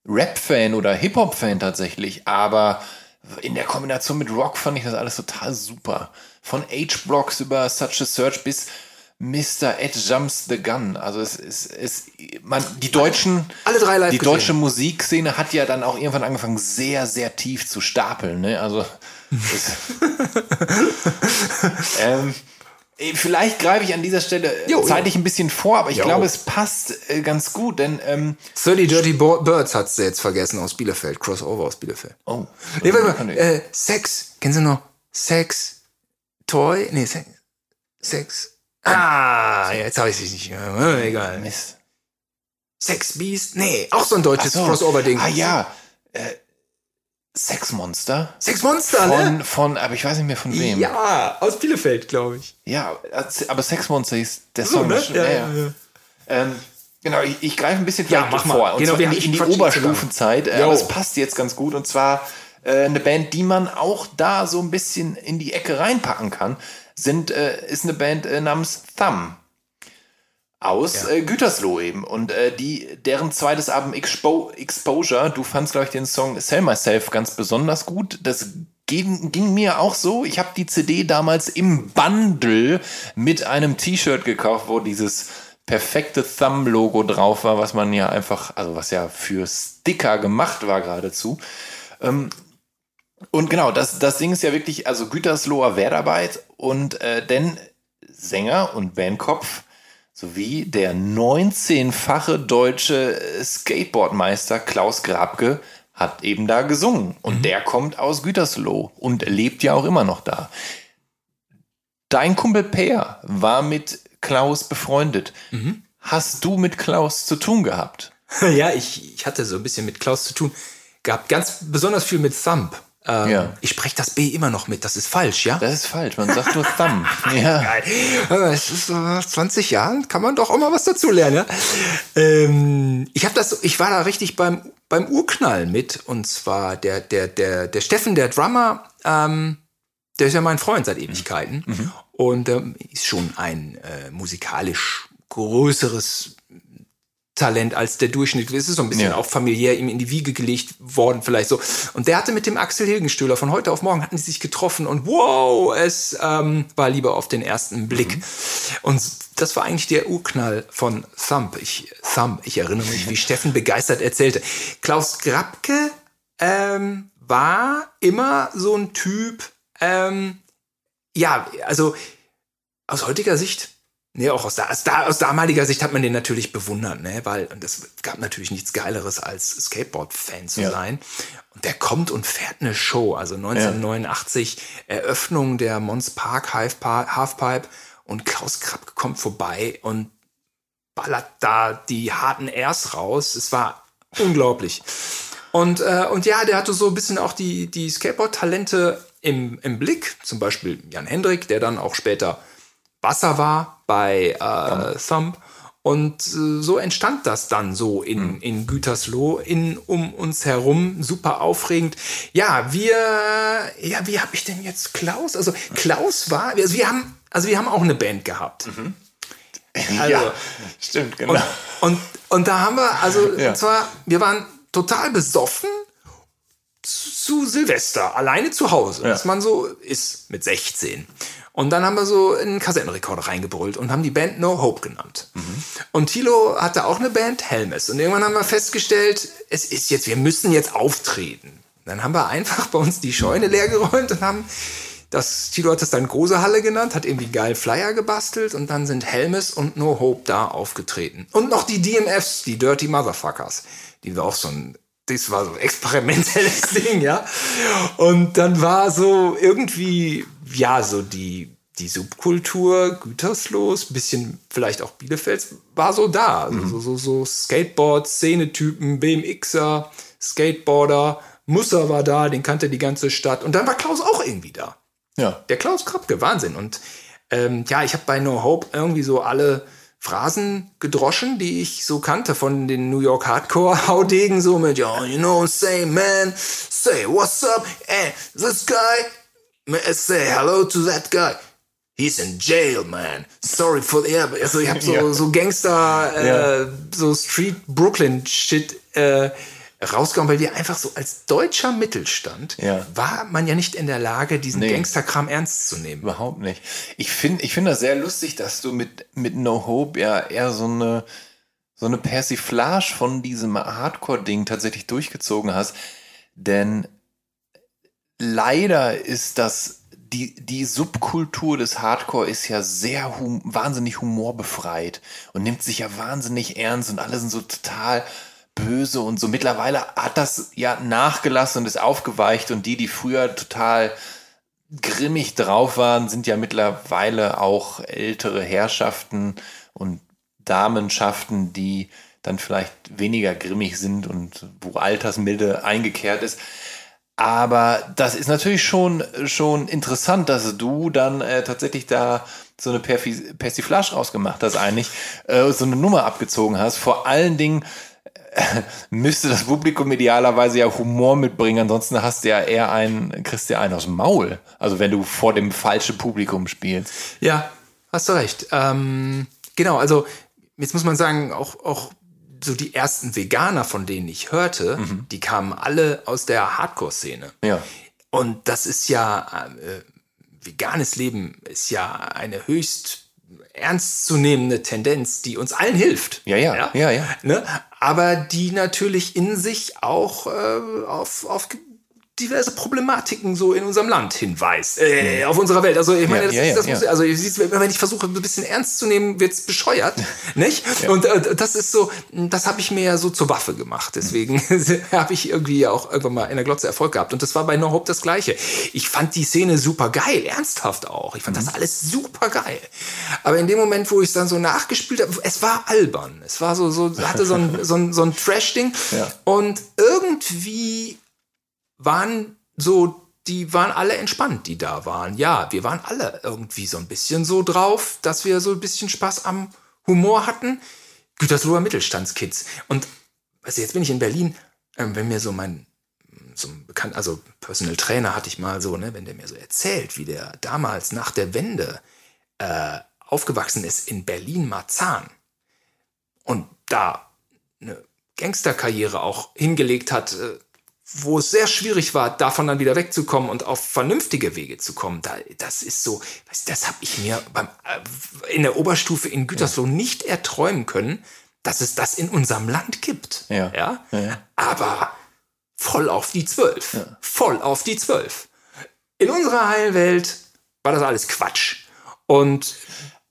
Rap-Fan oder Hip-Hop-Fan tatsächlich, aber in der Kombination mit Rock fand ich das alles total super. Von H-Blocks über Such a Search bis Mr. Ed Jumps the Gun. Also es ist, es, man, die deutschen, Alle drei live die gesehen. deutsche Musikszene hat ja dann auch irgendwann angefangen, sehr, sehr tief zu stapeln. Ne? Also es, <laughs> <laughs> ähm, Vielleicht greife ich an dieser Stelle Jo, jo. zeitlich ein bisschen vor, aber ich Jo. glaube, es passt äh, ganz gut, denn ähm, 30 Dirty Bo Birds hat's jetzt vergessen aus Bielefeld. Crossover aus Bielefeld. oh, Nee, warte mal. Äh, Sex. Kennen Sie noch? Sex. Toy? Nee, Sex. Sex. Ah, jetzt habe ich es nicht. Äh, Egal. Mist. Sex Beast? Nee, auch so ein deutsches so. Crossover-Ding. Ah ja, äh, Sexmonster Sex Monster, von, ne? von, aber ich weiß nicht mehr von wem. Ja, aus Bielefeld, glaube ich. Ja, aber Sexmonster ist der So, Song. ne? stimmt, Ja, ja, ja. Ähm, genau, ich, ich greife ein bisschen Ja, mach mal. vor. Und Genau, zwar in, in die. Oberstufenzeit. Äh, aber es passt jetzt ganz gut. Und zwar äh, eine Band, die man auch da so ein bisschen in die Ecke reinpacken kann, sind, äh, ist eine Band äh, namens Thumb. Aus äh, Gütersloh eben. Und äh, die, deren zweites Album Expo Exposure, du fandst, glaube ich, den Song Sell Myself ganz besonders gut. Das ging, ging mir auch so. Ich habe die CD damals im Bundle mit einem T-Shirt gekauft, wo dieses perfekte Thumb-Logo drauf war, was man ja einfach, also was ja für Sticker gemacht war geradezu. Und genau, das, das Ding ist ja wirklich, also Gütersloher Wertarbeit und äh, denn Sänger und Bandkopf sowie der 19-fache deutsche Skateboardmeister Klaus Grabke hat eben da gesungen. Und mhm. der kommt aus Gütersloh und lebt ja auch immer noch da. Dein Kumpel Peer war mit Klaus befreundet. Mhm. Hast du mit Klaus zu tun gehabt? <laughs> ja, ich, ich hatte so ein bisschen mit Klaus zu tun gehabt. Ganz besonders viel mit Thumb. Ähm, ja. Ich spreche das B immer noch mit, das ist falsch, ja? Das ist falsch, man sagt nur Thumb. <laughs> ja. Es ist so 20 Jahren, kann man doch auch mal was dazu lernen, ja? Ähm, ich habe das, ich war da richtig beim, beim Urknall mit, und zwar der, der, der, der Steffen, der Drummer, ähm, der ist ja mein Freund seit Ewigkeiten mhm. und ähm, ist schon ein äh, musikalisch größeres Talent als der Durchschnitt. Es ist so ein bisschen ja. auch familiär ihm in die Wiege gelegt worden, vielleicht so. Und der hatte mit dem Axel Hilgenstöhler von heute auf morgen hatten sie sich getroffen und wow, es ähm, war lieber auf den ersten Blick. Mhm. Und das war eigentlich der Urknall von Thump. Ich, Thump, ich erinnere mich, wie Steffen begeistert erzählte. Klaus Grabke ähm, war immer so ein Typ, ähm, ja, also aus heutiger Sicht Nee, auch aus, da, aus, da, aus damaliger Sicht hat man den natürlich bewundert, ne? weil und es gab natürlich nichts Geileres als Skateboard-Fan zu ja. sein. Und der kommt und fährt eine Show. Also 1989 ja. Eröffnung der Mons Park Halfpipe und Klaus Krapp kommt vorbei und ballert da die harten Airs raus. Es war unglaublich. Und, äh, und ja, der hatte so ein bisschen auch die, die Skateboard-Talente im, im Blick. Zum Beispiel Jan Hendrik, der dann auch später Basser war bei äh, Thumb. Und äh, so entstand das dann so in, mhm. in Gütersloh, in, um uns herum, super aufregend. Ja, wir, ja, wie habe ich denn jetzt Klaus? Also Klaus war, also wir haben, also wir haben auch eine Band gehabt. Mhm. Also, ja, stimmt, genau. Und, und, und, da haben wir, also, <laughs> ja. zwar, wir waren total besoffen zu Silvester, alleine zu Hause, ja. was man so ist mit 16. Und dann haben wir so einen Kassettenrekorder reingebrüllt und haben die Band No Hope genannt. Mhm. Und Tilo hatte auch eine Band, Helmes. Und irgendwann haben wir festgestellt, es ist jetzt, wir müssen jetzt auftreten. Dann haben wir einfach bei uns die Scheune leer geräumt und haben das, Tilo hat das dann große Halle genannt, hat irgendwie geil Flyer gebastelt und dann sind Helmes und No Hope da aufgetreten. Und noch die DMFs, die Dirty Motherfuckers, die war auch so ein, das war so ein experimentelles <laughs> Ding, ja. Und dann war so irgendwie ja, so die, die Subkultur Gütersloh, bisschen vielleicht auch Bielefelds, war so da. Also mhm. so, so, so Skateboard, Szenetypen, BMXer, Skateboarder, Musser war da, den kannte die ganze Stadt. Und dann war Klaus auch irgendwie da. Ja. Der Klaus Krabke, Wahnsinn. Und ähm, ja, ich habe bei No Hope irgendwie so alle Phrasen gedroschen, die ich so kannte von den New York Hardcore Haudegen, so mit, yo, you know, say man, say what's up, and this guy say hello to that guy. He's in jail, man. Sorry for the. Ja, also ich habe so, <laughs> ja. so Gangster, äh, ja. so Street Brooklyn Shit äh, rausgehauen, weil wir einfach so als deutscher Mittelstand ja. war man ja nicht in der Lage, diesen nee. Gangsterkram ernst zu nehmen. Überhaupt nicht. Ich finde ich finde das sehr lustig, dass du mit, mit No Hope ja eher so eine, so eine Persiflage von diesem Hardcore-Ding tatsächlich durchgezogen hast. Denn leider ist das die, die Subkultur des Hardcore ist ja sehr hum wahnsinnig humorbefreit und nimmt sich ja wahnsinnig ernst und alle sind so total böse und so. Mittlerweile hat das ja nachgelassen und ist aufgeweicht und die, die früher total grimmig drauf waren, sind ja mittlerweile auch ältere Herrschaften und Damenschaften, die dann vielleicht weniger grimmig sind und wo Altersmilde eingekehrt ist. Aber das ist natürlich schon, schon interessant, dass du dann äh, tatsächlich da so eine Persiflage rausgemacht hast, eigentlich, äh, so eine Nummer abgezogen hast. Vor allen Dingen äh, <laughs> müsste das Publikum idealerweise ja Humor mitbringen, ansonsten hast du ja eher einen, kriegst du ja einen aus dem Maul. Also wenn du vor dem falschen Publikum spielst. Ja, hast du recht. Ähm, genau, also jetzt muss man sagen, auch, auch so die ersten Veganer, von denen ich hörte, mhm. die kamen alle aus der Hardcore-Szene. Ja. Und das ist ja, äh, veganes Leben ist ja eine höchst ernstzunehmende Tendenz, die uns allen hilft. Ja, ja, ja, ja. ja. Ne? Aber die natürlich in sich auch äh, auf, auf diverse Problematiken so in unserem Land hinweist, äh, auf unserer Welt. Also ich meine, das, ja, ja, das ja. muss, also wenn ich versuche, ein bisschen ernst zu nehmen, wird's bescheuert, <laughs> nicht? Und äh, das ist so, das habe ich mir ja so zur Waffe gemacht. Deswegen <laughs> habe ich irgendwie auch irgendwann mal in der Glotze Erfolg gehabt. Und das war bei No Hope das Gleiche. Ich fand die Szene super geil, ernsthaft auch. Ich fand das alles super geil. Aber in dem Moment, wo ich es dann so nachgespielt habe, es war albern. Es war so, so hatte so ein, <laughs> so ein, so ein Trash-Ding. Ja. Und irgendwie waren so, die waren alle entspannt, die da waren. Ja, wir waren alle irgendwie so ein bisschen so drauf, dass wir so ein bisschen Spaß am Humor hatten. Gütersloher Mittelstandskids. Und also jetzt bin ich in Berlin, ähm, wenn mir so mein so ein bekannt, also Personal Trainer hatte ich mal so, ne, wenn der mir so erzählt, wie der damals nach der Wende äh, aufgewachsen ist in Berlin-Marzahn und da eine Gangsterkarriere auch hingelegt hat, äh, wo es sehr schwierig war, davon dann wieder wegzukommen und auf vernünftige Wege zu kommen. Da, das ist so, das habe ich mir beim, äh, in der Oberstufe in Gütersloh nicht erträumen können, dass es das in unserem Land gibt. Ja. Ja? Ja, ja. Aber voll auf die Zwölf. Voll auf die Zwölf. In unserer Heilwelt war das alles Quatsch. Und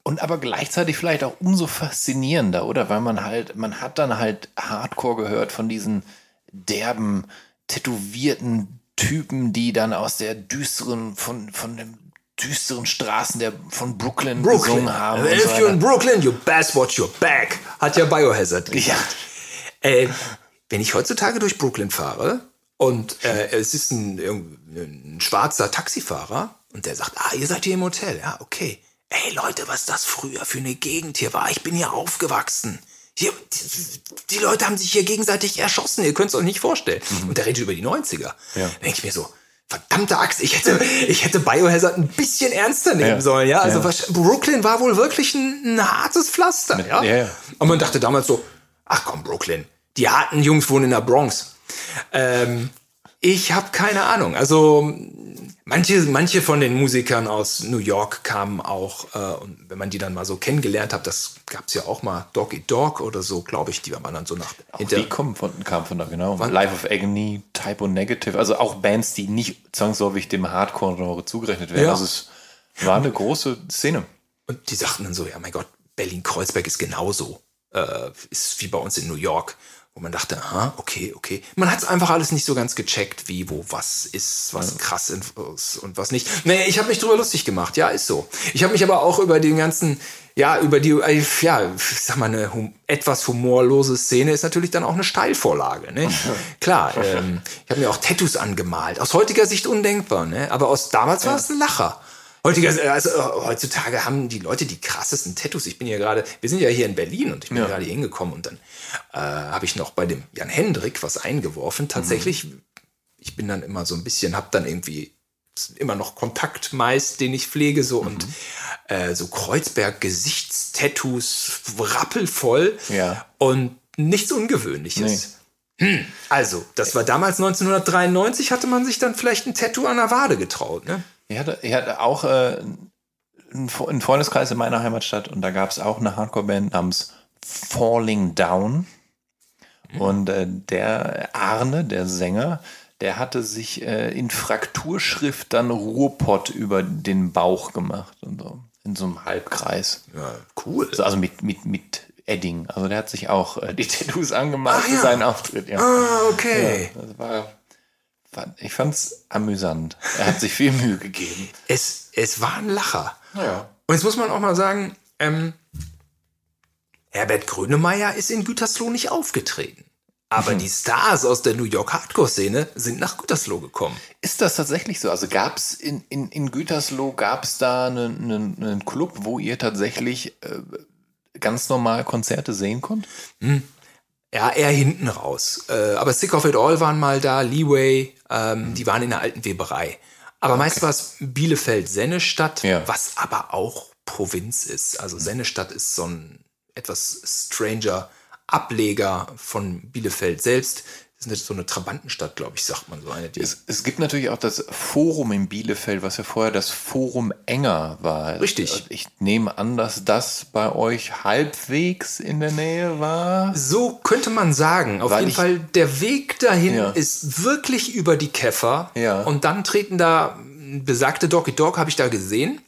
Und aber gleichzeitig vielleicht auch umso faszinierender, oder? Weil man halt, man hat dann halt Hardcore gehört von diesen derben, tätowierten Typen, die dann aus der düsteren, von, von den düsteren Straßen der, von Brooklyn, Brooklyn. gesungen haben. und If so you're in. Brooklyn, you best watch your back. Hat ja Biohazard gesagt. Äh, wenn ich heutzutage durch Brooklyn fahre und äh, es ist ein, ein schwarzer Taxifahrer und der sagt, ah, ihr seid hier im Hotel. Ja, okay. Ey Leute, was das früher für eine Gegend hier war. Ich bin hier aufgewachsen. Hier, die, die Leute haben sich hier gegenseitig erschossen. Ihr könnt es euch nicht vorstellen. Und der redet über die 90er. Ja. Da denke ich mir so, verdammte Axt, ich hätte, ich hätte Biohazard ein bisschen ernster nehmen Ja. sollen. Ja, also Ja. Brooklyn war wohl wirklich ein, ein hartes Pflaster. Ja? ja, ja. Und man dachte damals so, ach komm, Brooklyn, die harten Jungs wohnen in der Bronx. Ähm, ich habe keine Ahnung. Also manche, manche von den Musikern aus New York kamen auch, äh, und wenn man die dann mal so kennengelernt hat, das gab's ja auch mal, Dog Eat Dog oder so, glaube ich, die waren dann so nach Auch die kommen von, kamen von da, genau. Life of Agony, Typo Negative, also auch Bands, die nicht zwangsläufig dem Hardcore-Genre zugerechnet werden. Ja. Also es war eine große Szene. Und die sagten dann so, ja mein Gott, Berlin-Kreuzberg ist genauso. Äh, ist wie bei uns in New York. Wo man dachte, aha, okay, okay. Man hat es einfach alles nicht so ganz gecheckt, wie, wo, was ist, was krass ist und was nicht. Nee, ich habe mich drüber lustig gemacht, ja, ist so. Ich habe mich aber auch über den ganzen, ja, über die, äh, ja, ich sag mal, eine hum etwas humorlose Szene ist natürlich dann auch eine Steilvorlage, ne? <laughs> Klar, ähm, ich habe mir auch Tattoos angemalt. Aus heutiger Sicht undenkbar, ne? Aber aus damals war es ein Lacher. Heutiger, also, äh, heutzutage haben die Leute die krassesten Tattoos. Ich bin ja gerade, wir sind ja hier in Berlin und ich bin Ja. gerade hier hingekommen und dann äh, habe ich noch bei dem Jan Hendrik was eingeworfen. Tatsächlich, ich bin dann immer so ein bisschen, habe dann irgendwie immer noch Kontakt meist, den ich pflege, so und äh, so Kreuzberg Gesichtstattoos rappelvoll Ja. und nichts Ungewöhnliches. Hm, also, das war damals 1993, hatte man sich dann vielleicht ein Tattoo an der Wade getraut, ne? Ich hatte, ich hatte auch äh, einen Fre- einen Freundeskreis in meiner Heimatstadt und da gab es auch eine Hardcore-Band namens Falling Down. Und äh, der Arne, der Sänger, der hatte sich äh, in Frakturschrift dann Ruhrpott über den Bauch gemacht und so. In so einem Halbkreis. Ja, cool. Also, also mit, mit, mit Edding. Also der hat sich auch äh, die <laughs> Tattoos angemacht Ach für ja. seinen Auftritt. Ja. Ah, okay. Das war, ich fand's amüsant. Er hat sich viel Mühe gegeben. Es, es war ein Lacher. Ja. Und jetzt muss man auch mal sagen, ähm, Herbert Grönemeyer ist in Gütersloh nicht aufgetreten. Aber die Stars aus der New York Hardcore-Szene sind nach Gütersloh gekommen. Ist das tatsächlich so? Also gab es in, in, in Gütersloh, gab es da einen, einen, einen Club, wo ihr tatsächlich äh, ganz normal Konzerte sehen konnt? Ja, eher hinten raus. Äh, aber Sick of It All waren mal da, Leeway, ähm, die waren in der alten Weberei. Aber meist war es Bielefeld-Sennestadt, Ja. was aber auch Provinz ist. Also Sennestadt ist so ein etwas stranger Ableger von Bielefeld selbst. Ist nicht so eine Trabantenstadt, glaube ich, sagt man so eine. Es, es gibt natürlich auch das Forum in Bielefeld, was ja vorher das Forum Enger war. Richtig. Ich nehme an, dass das bei euch halbwegs in der Nähe war. So könnte man sagen. Auf Weil jeden ich- Fall, der Weg dahin Ja. ist wirklich über die Käfer. Ja. Und dann treten da besagte Doggy Dog, habe ich da gesehen.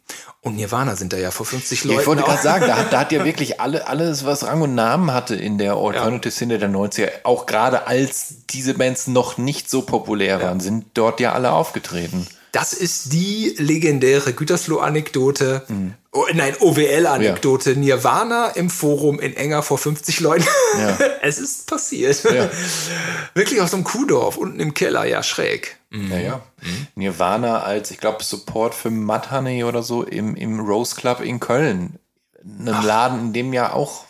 Und Nirvana sind da ja vor 50 Leuten. ich wollte gerade sagen, da, hat- da hat ja <laughs> wirklich alle, alles, was Rang und Namen hatte in der Alternative-Szene der 90er, auch gerade als diese Bands noch nicht so populär waren, sind dort ja alle aufgetreten. Das ist die legendäre Gütersloh-Anekdote. Mhm. Oh, nein, OWL-Anekdote. Nirvana im Forum in Enger vor 50 Leuten. Ja. <laughs> es ist passiert. <laughs> Wirklich aus einem Kuhdorf, unten im Keller, ja, schräg. Naja. Nirvana als, ich glaube, Support für Mudhoney oder so im, im Rose Club in Köln. Einem Laden, in dem ja auch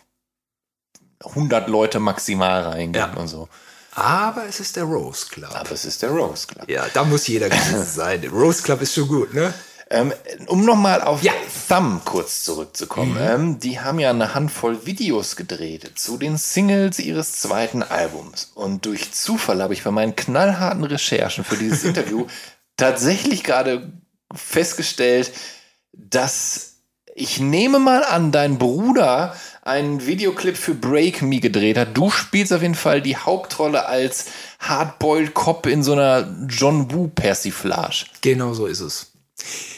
100 Leute maximal reingehen Ja. und so. Aber es ist der Rose Club. Aber es ist der Rose Club. Ja, da muss jeder gewesen <laughs> sein. Rose Club ist schon gut, ne? Ähm, um nochmal auf Ja. Mhm. Thumb kurz zurückzukommen. Ähm, die haben ja eine Handvoll Videos gedreht zu den Singles ihres zweiten Albums. Und durch Zufall habe ich bei meinen knallharten Recherchen für dieses <laughs> Interview tatsächlich gerade festgestellt, dass ich nehme mal an, dein Bruder einen Videoclip für Break Me gedreht hat. Du spielst auf jeden Fall die Hauptrolle als Hardboiled Cop in so einer John Woo Persiflage. Genau so ist es.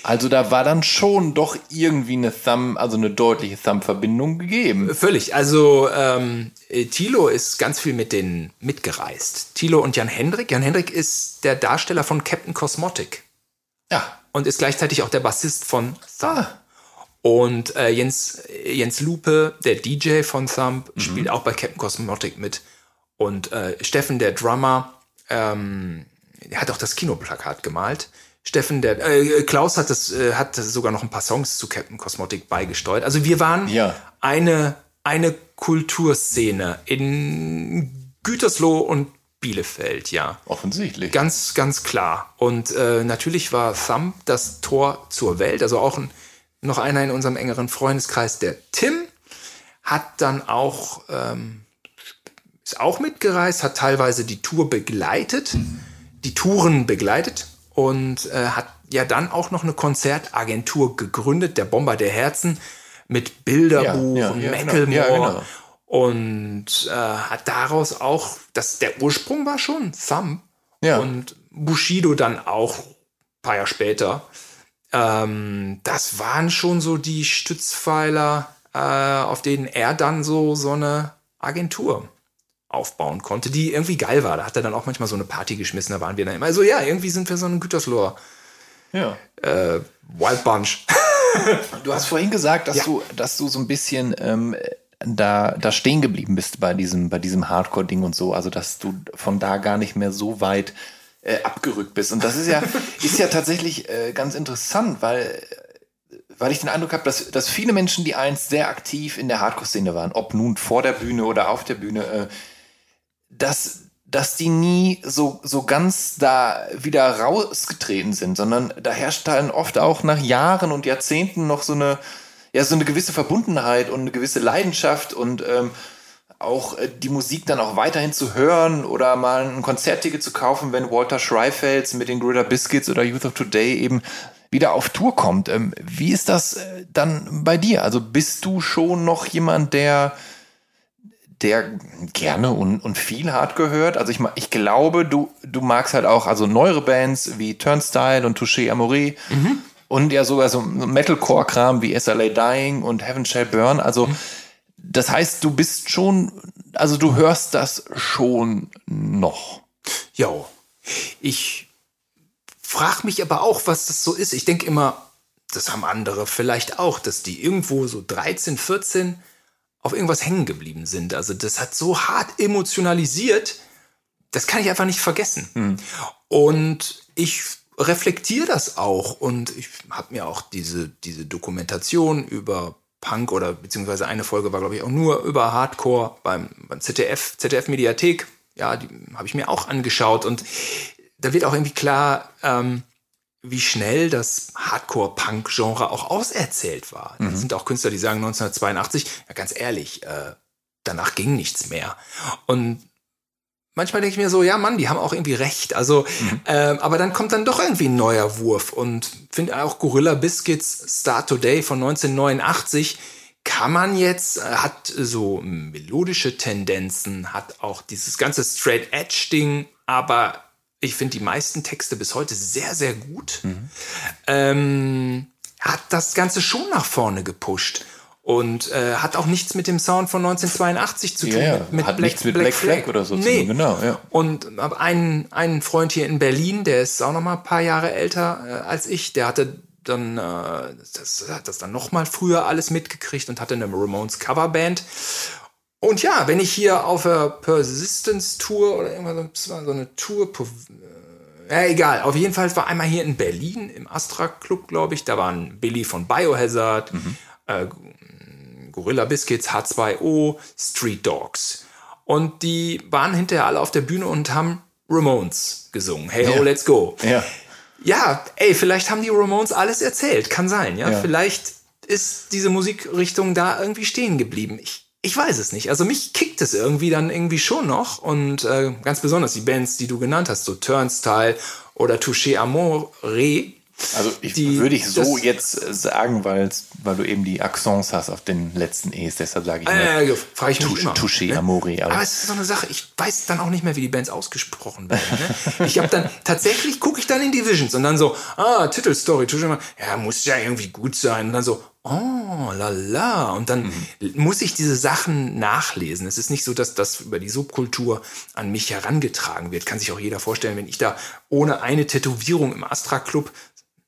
Also da war dann schon doch irgendwie eine Thumb, also eine deutliche Thumb-Verbindung gegeben. Völlig. Also ähm, äh, Thilo ist ganz viel mit denen mitgereist. Thilo und Jan Hendrik. Jan Hendrik ist der Darsteller von Captain Cosmotic Ja. und ist gleichzeitig auch der Bassist von Thumb. Ah. Und äh, Jens, Jens Lupe, der DJ von Thumb, spielt auch bei Captain Cosmotic mit. Und äh, Steffen, der Drummer, ähm, der hat auch das Kinoplakat gemalt. Steffen, der äh, Klaus hat das, äh, hat sogar noch ein paar Songs zu Captain Cosmotic beigesteuert. Also wir waren Ja. eine, eine Kulturszene in Gütersloh und Bielefeld, ja. Offensichtlich. Ganz, ganz klar. Und äh, natürlich war Thumb das Tor zur Welt. Also auch ein, noch einer in unserem engeren Freundeskreis, der Tim, hat dann auch, ähm, ist auch mitgereist, hat teilweise die Tour begleitet, die Touren begleitet und äh, hat ja dann auch noch eine Konzertagentur gegründet, der Bomber der Herzen, mit Bilderbuch Ja, ja, und ja, genau. Macklemore. Ja, genau. Und äh, hat daraus auch, das, der Ursprung war schon Thumb. Ja. Und Bushido dann auch ein paar Jahre später. Ähm, das waren schon so die Stützpfeiler, äh, auf denen er dann so, so eine Agentur aufbauen konnte, die irgendwie geil war. Da hat er dann auch manchmal so eine Party geschmissen, da waren wir dann immer so, ja, irgendwie sind wir so ein Gütersloher Ja. äh, Wild Bunch. <laughs> Du hast vorhin gesagt, dass Ja. du, dass du so ein bisschen ähm, da, da stehen geblieben bist bei diesem, bei diesem Hardcore-Ding und so. Also dass du von da gar nicht mehr so weit äh, abgerückt bist. Und das ist ja, <laughs> ist ja tatsächlich äh, ganz interessant, weil, weil ich den Eindruck habe, dass, dass viele Menschen, die einst sehr aktiv in der Hardcore-Szene waren, ob nun vor der Bühne oder auf der Bühne, äh, dass, dass die nie so, so ganz da wieder rausgetreten sind, sondern da herrscht dann oft auch nach Jahren und Jahrzehnten noch so eine, ja, so eine gewisse Verbundenheit und eine gewisse Leidenschaft und ähm, auch äh, die Musik dann auch weiterhin zu hören oder mal ein Konzertticket zu kaufen, wenn Walter Schreifels mit den Gorilla Biscuits oder Youth of Today eben wieder auf Tour kommt. Ähm, wie ist das äh, dann bei dir? Also bist du schon noch jemand, der der gerne und, und viel hart gehört. Also ich, ich glaube, du, du magst halt auch also neuere Bands wie Turnstile und Touché Amoré und ja sogar so Metalcore-Kram wie SLA Dying und Heaven Shall Burn. Also das heißt, du bist schon, also du hörst das schon noch. Jo. Ich frage mich aber auch, was das so ist. Ich denke immer, das haben andere vielleicht auch, dass die irgendwo so 13, 14 auf irgendwas hängen geblieben sind. Also das hat so hart emotionalisiert, das kann ich einfach nicht vergessen. Und ich reflektiere das auch und ich habe mir auch diese, diese Dokumentation über Punk oder beziehungsweise eine Folge war, glaube ich, auch nur über Hardcore beim, beim ZDF, ZDF-Mediathek. Ja, die habe ich mir auch angeschaut und da wird auch irgendwie klar, ähm, wie schnell das Hardcore-Punk-Genre auch auserzählt war. Da sind auch Künstler, die sagen 1982, ja ganz ehrlich, äh, danach ging nichts mehr. Und manchmal denke ich mir so, ja Mann, die haben auch irgendwie recht. Also, Mhm. ähm, aber dann kommt dann doch irgendwie ein neuer Wurf und finde auch Gorilla Biscuits Start Today von 1989 kann man jetzt, äh, hat so melodische Tendenzen, hat auch dieses ganze Straight Edge Ding, aber ich finde die meisten Texte bis heute sehr, sehr gut. Ähm, hat das Ganze schon nach vorne gepusht. Und äh, hat auch nichts mit dem Sound von 1982 zu tun. Ja. Mit, mit Hat nichts mit Black Flag oder so zu nee. tun, genau, ja. Und hab einen, einen Freund hier in Berlin, der ist auch noch mal ein paar Jahre älter äh, als ich, der hatte dann, äh, das hat das dann noch mal früher alles mitgekriegt und hatte eine Ramones Coverband. Und ja, wenn ich hier auf der Persistence Tour oder irgendwas, so- eine Tour, äh, ja, egal. Auf jeden Fall war einmal hier in Berlin im Astra Club, glaube ich. Da waren Billy von Biohazard, äh, Gorilla Biscuits, H2O, Street Dogs. Und die waren hinterher alle auf der Bühne und haben Ramones gesungen. Hey ho, Ja. let's go. Ja. Ja, ey, vielleicht haben die Ramones alles erzählt. Kann sein, ja. Ja. Vielleicht ist diese Musikrichtung da irgendwie stehen geblieben. Ich, ich weiß es nicht. Also mich kickt es irgendwie dann irgendwie schon noch. Und äh, ganz besonders die Bands, die du genannt hast, so Turnstile oder Touché Amore. Also ich Die- würde ich so jetzt äh, sagen, weil's, weil du eben die Accents hast auf den letzten E's, deshalb sage ich. Äh, frage ich mich Touche- immer. Touché ne? Amore, aber- Aber es ist so eine Sache, ich weiß dann auch nicht mehr, wie die Bands ausgesprochen werden. Ne? Ich habe dann, <laughs> tatsächlich gucke ich dann in die Visions und dann so, ah, Titelstory, Touché Amore, ja, muss ja irgendwie gut sein. Und dann so, oh, la la. Und dann Mhm. muss ich diese Sachen nachlesen. Es ist nicht so, dass das über die Subkultur an mich herangetragen wird. Kann sich auch jeder vorstellen, wenn ich da ohne eine Tätowierung im Astra Club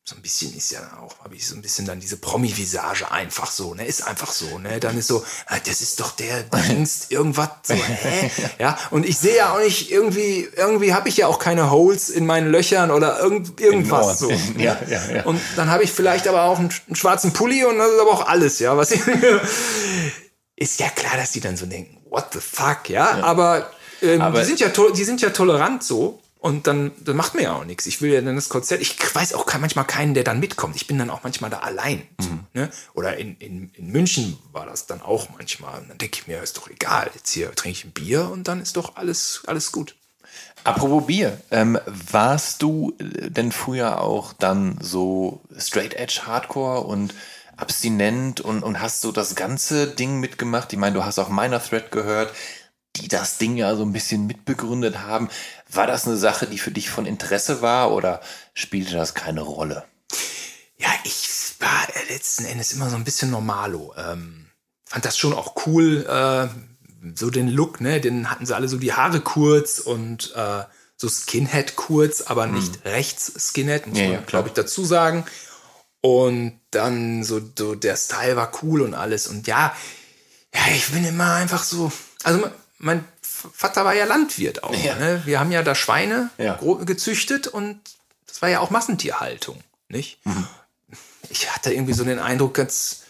so ein bisschen ist ja auch, habe ich so ein bisschen dann diese Promi-Visage einfach so, ne? Ist einfach so, ne? Dann ist so, ah, das ist doch der <laughs> Dienst, irgendwas so, hä? Ja, und ich sehe ja auch nicht irgendwie, irgendwie habe ich ja auch keine Holes in meinen Löchern oder irgend, irgendwas so. Ohren. <laughs> ne? Ja, ja, ja. Und dann habe ich vielleicht aber auch einen, einen schwarzen Pulli und das ist aber auch alles, ja, was ich, <laughs> ist ja klar, dass die dann so denken, what the fuck, ja, aber, ähm, Aber- die sind ja, die sind ja tolerant so. Und dann, dann macht mir ja auch nichts. Ich will ja dann das Konzert. Ich weiß auch manchmal keinen, der dann mitkommt. Ich bin dann auch manchmal da allein. Mhm. Ne? Oder in, in, in München war das dann auch manchmal. Und dann denke ich mir, ist doch egal. Jetzt hier trinke ich ein Bier und dann ist doch alles, alles gut. Apropos Bier, ähm, warst du äh, denn früher auch dann so Straight Edge Hardcore und abstinent und, und hast so das ganze Ding mitgemacht? Ich meine, du hast auch meiner Thread gehört, die das Ding ja so ein bisschen mitbegründet haben. War das eine Sache, die für dich von Interesse war oder spielte das keine Rolle? Ja, ich war letzten Endes immer so ein bisschen normalo. Ähm, fand das schon auch cool, äh, so den Look, ne? Den hatten sie alle so die Haare kurz und äh, so Skinhead kurz, aber nicht rechts Skinhead, muss Ja, man, ja, glaube ich, dazu sagen. Und dann so, so der Style war cool und alles. Und ja, ja, ich bin immer einfach so. Also mein- mein Vater war ja Landwirt auch. Ja. Ne? Wir haben ja da Schweine Ja. gezüchtet und das war ja auch Massentierhaltung, nicht? Ich hatte irgendwie so den Eindruck, ganz,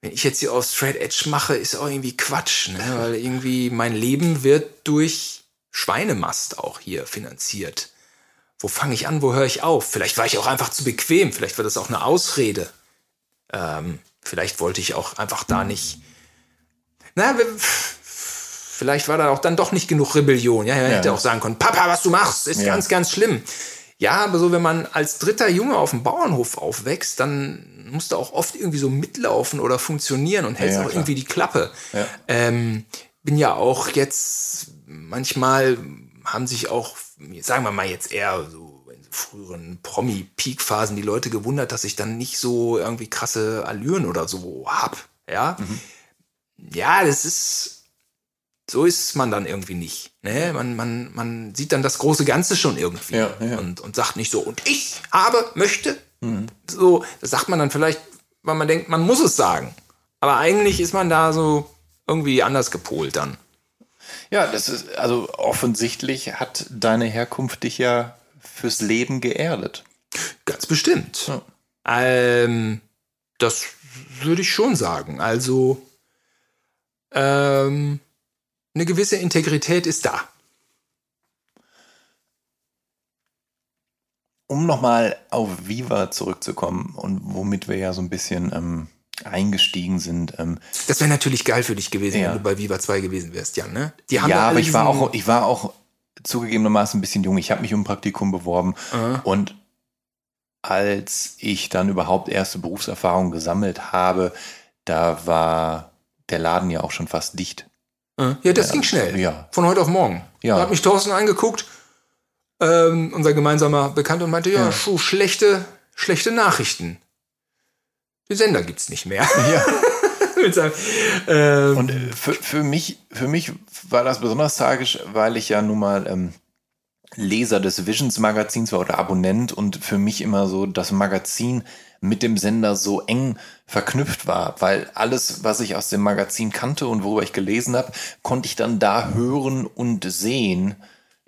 wenn ich jetzt hier auf Straight Edge mache, ist auch irgendwie Quatsch, ne? Weil irgendwie mein Leben wird durch Schweinemast auch hier finanziert. Wo fange ich an, wo höre ich auf? Vielleicht war ich auch einfach zu bequem, vielleicht war das auch eine Ausrede. Ähm, vielleicht wollte ich auch einfach da nicht. Na, wir- vielleicht war da auch dann doch nicht genug Rebellion. Ja, er hätte Ja. auch sagen können, Papa, was du machst, ist Ja. ganz, ganz schlimm. Ja, aber so, wenn man als dritter Junge auf dem Bauernhof aufwächst, dann musst du auch oft irgendwie so mitlaufen oder funktionieren und hältst Ja, auch klar. irgendwie die Klappe. Ähm, bin ja auch jetzt, manchmal haben sich auch, sagen wir mal jetzt eher so in früheren Promi-Peak-Phasen die Leute gewundert, dass ich dann nicht so irgendwie krasse Allüren oder so hab. Ja, Mhm. ja, das ist, so ist man dann irgendwie nicht. Ne? Man, man, man sieht dann das große Ganze schon irgendwie Ja, ja. Und, und sagt nicht so, und ich habe, möchte. So, das sagt man dann vielleicht, weil man denkt, man muss es sagen. Aber eigentlich ist man da so irgendwie anders gepolt dann. Ja, das ist, also offensichtlich hat deine Herkunft dich ja fürs Leben geerdet. Ganz bestimmt. Ja. Ähm, das würde ich schon sagen. Also, ähm, eine gewisse Integrität ist da. Um nochmal auf Viva zurückzukommen und womit wir ja so ein bisschen ähm, eingestiegen sind. Ähm, Das wäre natürlich geil für dich gewesen, Ja. wenn du bei Viva 2 gewesen wärst, Jan, ne? Die haben ja, aber ich war auch, ich war auch zugegebenermaßen ein bisschen jung. Ich habe mich um ein Praktikum beworben und als ich dann überhaupt erste Berufserfahrung gesammelt habe, da war der Laden ja auch schon fast dicht. Ja, das ging schnell. ja. Von heute auf morgen. Ja. Da hat mich Thorsten angeguckt, ähm, unser gemeinsamer Bekannter, und meinte, ja, Ja. Schuh, schlechte, schlechte Nachrichten. Den Sender gibt's nicht mehr. <laughs> Ja. <laughs> Ähm, Und äh, für, für, mich, für mich war das besonders tragisch, weil ich ja nun mal ähm, Leser des Visions Magazins war oder Abonnent und für mich immer so das Magazin mit dem Sender so eng verknüpft war, weil alles, was ich aus dem Magazin kannte und worüber ich gelesen habe, konnte ich dann da hören und sehen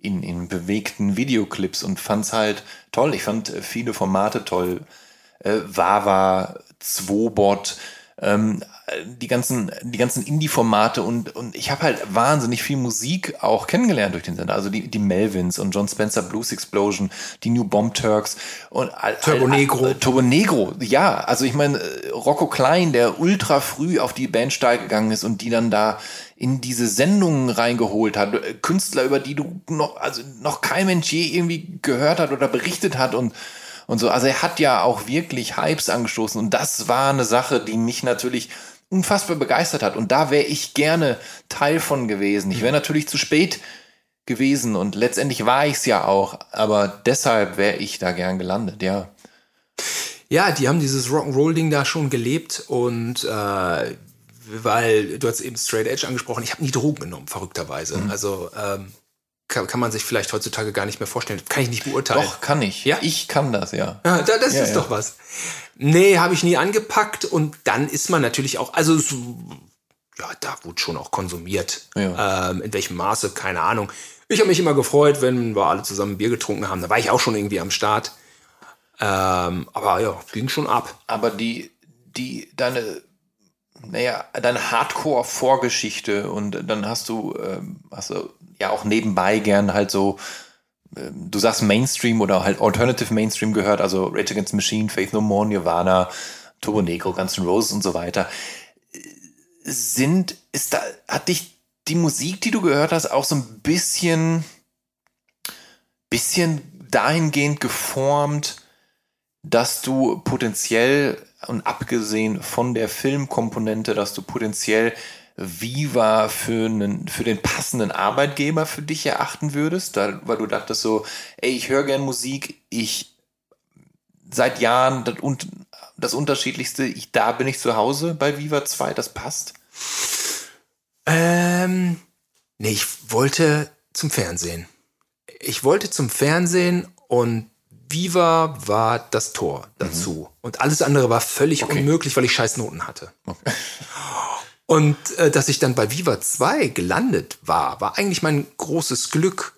in, in bewegten Videoclips und fand's halt toll. Ich fand äh, viele Formate toll. Äh, Wawa, Zwobot, ähm, die ganzen, die ganzen Indie-Formate und, und ich habe halt wahnsinnig viel Musik auch kennengelernt durch den Sender. Also die, die Melvins und John Spencer Blues Explosion, die New Bomb Turks und Turbo Negro. All, Turbo Negro, ja. Also ich meine, äh, Rocco Klein, der ultra früh auf die Bandsteige gegangen ist und die dann da in diese Sendungen reingeholt hat. Äh, Künstler, über die du noch, also noch kein Mensch je irgendwie gehört hat oder berichtet hat und und so. Also er hat ja auch wirklich Hypes angestoßen und das war eine Sache, die mich natürlich unfassbar begeistert hat. Und da wäre ich gerne Teil von gewesen. Ich wäre natürlich zu spät gewesen und letztendlich war ich es ja auch, aber deshalb wäre ich da gern gelandet, ja. Ja, die haben dieses Rock'n'Roll-Ding da schon gelebt und äh, weil du hast eben Straight Edge angesprochen, ich habe nie Drogen genommen, verrückterweise. Mhm. Also ähm, kann, kann man sich vielleicht heutzutage gar nicht mehr vorstellen. Kann ich nicht beurteilen. Doch, kann ich. Ja? Ich kann das, ja. Ja, da, das Ja, ist ja. doch was. Nee, habe ich nie angepackt und dann ist man natürlich auch, also so, ja, da wurde schon auch konsumiert. Ähm, in welchem Maße, keine Ahnung. Ich habe mich immer gefreut, wenn wir alle zusammen Bier getrunken haben. Da war ich auch schon irgendwie am Start. Ähm, aber ja, ging schon ab. Aber die, die, deine, naja, deine Hardcore-Vorgeschichte und dann hast du, ähm, hast du ja auch nebenbei gern halt so, ähm, du sagst Mainstream oder halt Alternative Mainstream gehört, also Rage Against the Machine, Faith No More, Nirvana, Turbo Negro, Guns N' Roses und so weiter. Sind, ist da, hat dich die Musik, die du gehört hast, auch so ein bisschen, bisschen dahingehend geformt, dass du potenziell und abgesehen von der Filmkomponente, dass du potenziell Viva für, einen, für den passenden Arbeitgeber für dich erachten würdest, da, weil du dachtest so, ey, ich höre gern Musik, ich seit Jahren das, und, das Unterschiedlichste, ich, da bin ich zu Hause bei Viva 2, das passt. Ähm, nee, ich wollte zum Fernsehen. Ich wollte zum Fernsehen und Viva war das Tor dazu. Und alles andere war völlig Okay. unmöglich, weil ich scheiß Noten hatte. <laughs> Und äh, dass ich dann bei Viva 2 gelandet war, war eigentlich mein großes Glück.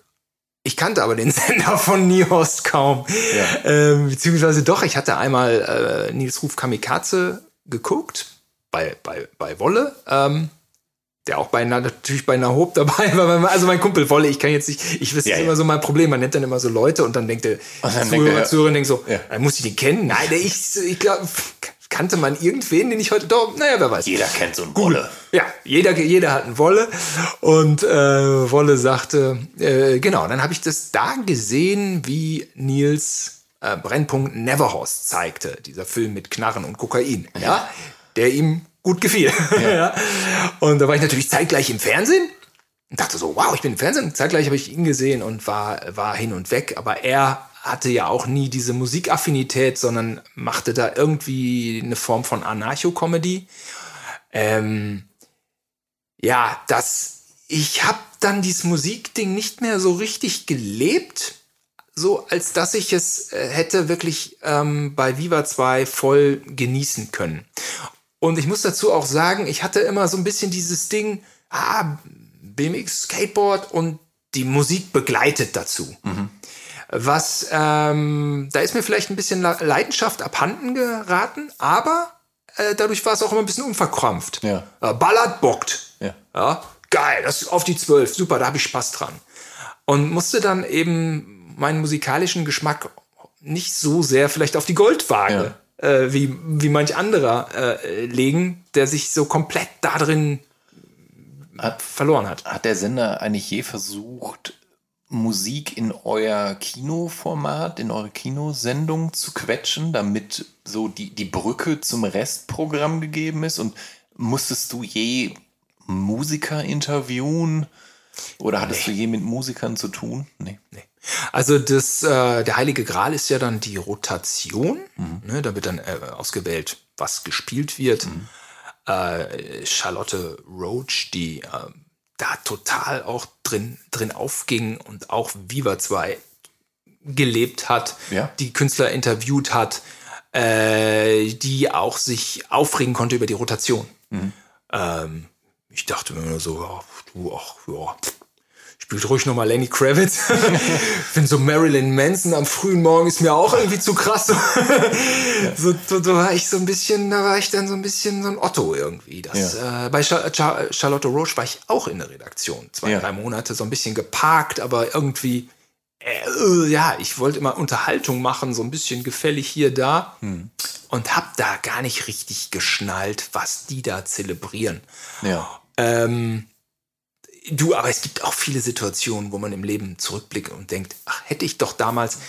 Ich kannte aber den <laughs> Sender von Nihorst kaum. Ja. Ähm, beziehungsweise doch, ich hatte einmal äh, Nils Ruf Kamikaze geguckt bei, bei, bei Wolle. Ähm, der auch bei natürlich bei einer Hob dabei war. Also mein Kumpel Wolle, ich kann jetzt nicht, ich weiß, das Ja, ja. immer so mein Problem. Man nennt dann immer so Leute und dann denkt der denkt Zuhörer, er, Zuhörerin denkt so, ja. äh, muss ich den kennen? Nein, ich, ich glaube, kannte man irgendwen, den ich heute, doch, naja, wer weiß. Jeder kennt so einen Wolle. Ja, jeder, jeder hat einen Wolle. Und äh, Wolle sagte, äh, genau, dann habe ich das da gesehen, wie Nils äh, Brennpunkt Neverhorst zeigte, dieser Film mit Knarren und Kokain, ja, der ihm gut gefiel. <laughs> Ja. Und da war ich natürlich zeitgleich im Fernsehen und dachte so, wow, ich bin im Fernsehen. Zeitgleich habe ich ihn gesehen und war, war hin und weg. Aber er hatte ja auch nie diese Musikaffinität, sondern machte da irgendwie eine Form von Anarcho-Comedy. Ähm, ja, das, ich habe dann dieses Musikding nicht mehr so richtig gelebt, so als dass ich es äh, hätte wirklich ähm, bei Viva 2 voll genießen können. Und ich muss dazu auch sagen, ich hatte immer so ein bisschen dieses Ding, ah, BMX, Skateboard und die Musik begleitet dazu. Was, ähm, da ist mir vielleicht ein bisschen Le- Leidenschaft abhanden geraten, aber äh, dadurch war es auch immer ein bisschen unverkrampft. Ja. Äh, ballert, bockt. Ja. Ja, geil, das ist auf die zwölf, super, da habe ich Spaß dran. Und musste dann eben meinen musikalischen Geschmack nicht so sehr vielleicht auf die Goldwaage, äh, wie, wie manch anderer äh, legen, der sich so komplett darin Hat- verloren hat. Hat der Sender eigentlich je versucht, Musik in euer Kinoformat, in eure Kinosendung zu quetschen, damit so die, die Brücke zum Restprogramm gegeben ist? Und musstest du je Musiker interviewen? Oder hattest nee. du je mit Musikern zu tun? Nee. nee. Also das, äh, der Heilige Gral ist ja dann die Rotation. Mhm. Ne, da wird dann äh, ausgewählt, was gespielt wird. Mhm. Äh, Charlotte Roach, die äh, da total auch drin, drin aufging und auch Viva 2 gelebt hat, ja. die Künstler interviewt hat, äh, die auch sich aufregen konnte über die Rotation. Mhm. Ähm, ich dachte mir nur so, ach, du, ach, ja, spielt ruhig nochmal Lenny Kravitz. <laughs> Finde so Marilyn Manson am frühen Morgen ist mir auch irgendwie zu krass. so, so, so, war ich so ein bisschen, da war ich dann so ein bisschen so ein Otto irgendwie. Das, ja. äh, bei Char Char Charlotte Roche war ich auch in der Redaktion. Zwei, ja. drei Monate so ein bisschen geparkt, aber irgendwie, äh, ja, ich wollte immer Unterhaltung machen, so ein bisschen gefällig hier, da. Hm. Und hab da gar nicht richtig geschnallt, was die da zelebrieren. Ja. Ähm, Du, aber es gibt auch viele Situationen, wo man im Leben zurückblickt und denkt, ach, hätte ich doch damals,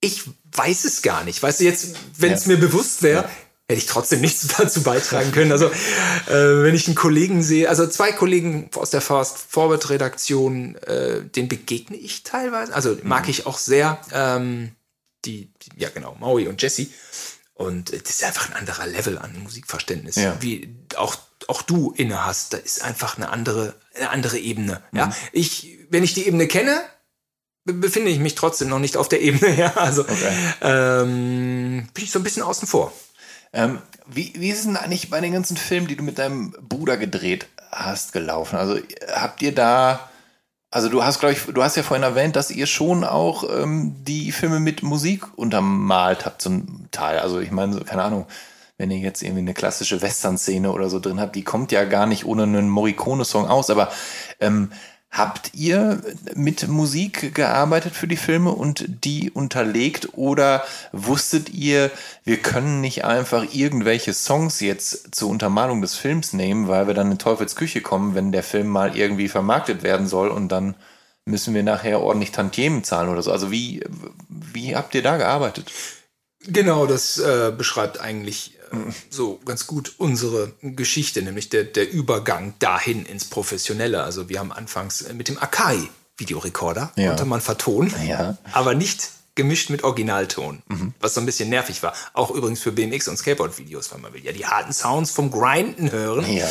ich weiß es gar nicht. Weißt du, jetzt, wenn es ja. mir bewusst wäre, ja. hätte ich trotzdem nichts <laughs> dazu beitragen können. Also, äh, wenn ich einen Kollegen sehe, also zwei Kollegen aus der Fast Forward Redaktion, äh, den begegne ich teilweise. Also mag mhm. ich auch sehr. Ähm, die, ja genau, Maui und Jesse. Und das ist einfach ein anderer Level an Musikverständnis, ja. wie auch, auch du inne hast. Da ist einfach eine andere, eine andere Ebene. Mhm. Ja, ich, wenn ich die Ebene kenne, befinde ich mich trotzdem noch nicht auf der Ebene. <laughs> Ja, also okay. ähm, bin ich so ein bisschen außen vor. Ähm, wie, wie ist es denn eigentlich bei den ganzen Filmen, die du mit deinem Bruder gedreht hast, gelaufen? Also habt ihr da also du hast, glaube ich, du hast ja vorhin erwähnt, dass ihr schon auch ähm, die Filme mit Musik untermalt habt zum Teil. Also ich meine, keine Ahnung, wenn ihr jetzt irgendwie eine klassische Western-Szene oder so drin habt, die kommt ja gar nicht ohne einen Morricone-Song aus. Aber ähm, Habt ihr mit Musik gearbeitet für die Filme und die unterlegt oder wusstet ihr, wir können nicht einfach irgendwelche Songs jetzt zur Untermalung des Films nehmen, weil wir dann in Teufelsküche kommen, wenn der Film mal irgendwie vermarktet werden soll und dann müssen wir nachher ordentlich Tantiemen zahlen oder so. Also wie, wie habt ihr da gearbeitet? Genau, das äh, beschreibt eigentlich so ganz gut unsere Geschichte, nämlich der, der Übergang dahin ins Professionelle. Also wir haben anfangs mit dem Akai Videorekorder, ja. konnte man vertonen, ja. aber nicht gemischt mit Originalton, mhm. was so ein bisschen nervig war. Auch übrigens für BMX und Skateboard-Videos, weil man will ja die harten Sounds vom Grinden hören. Ja.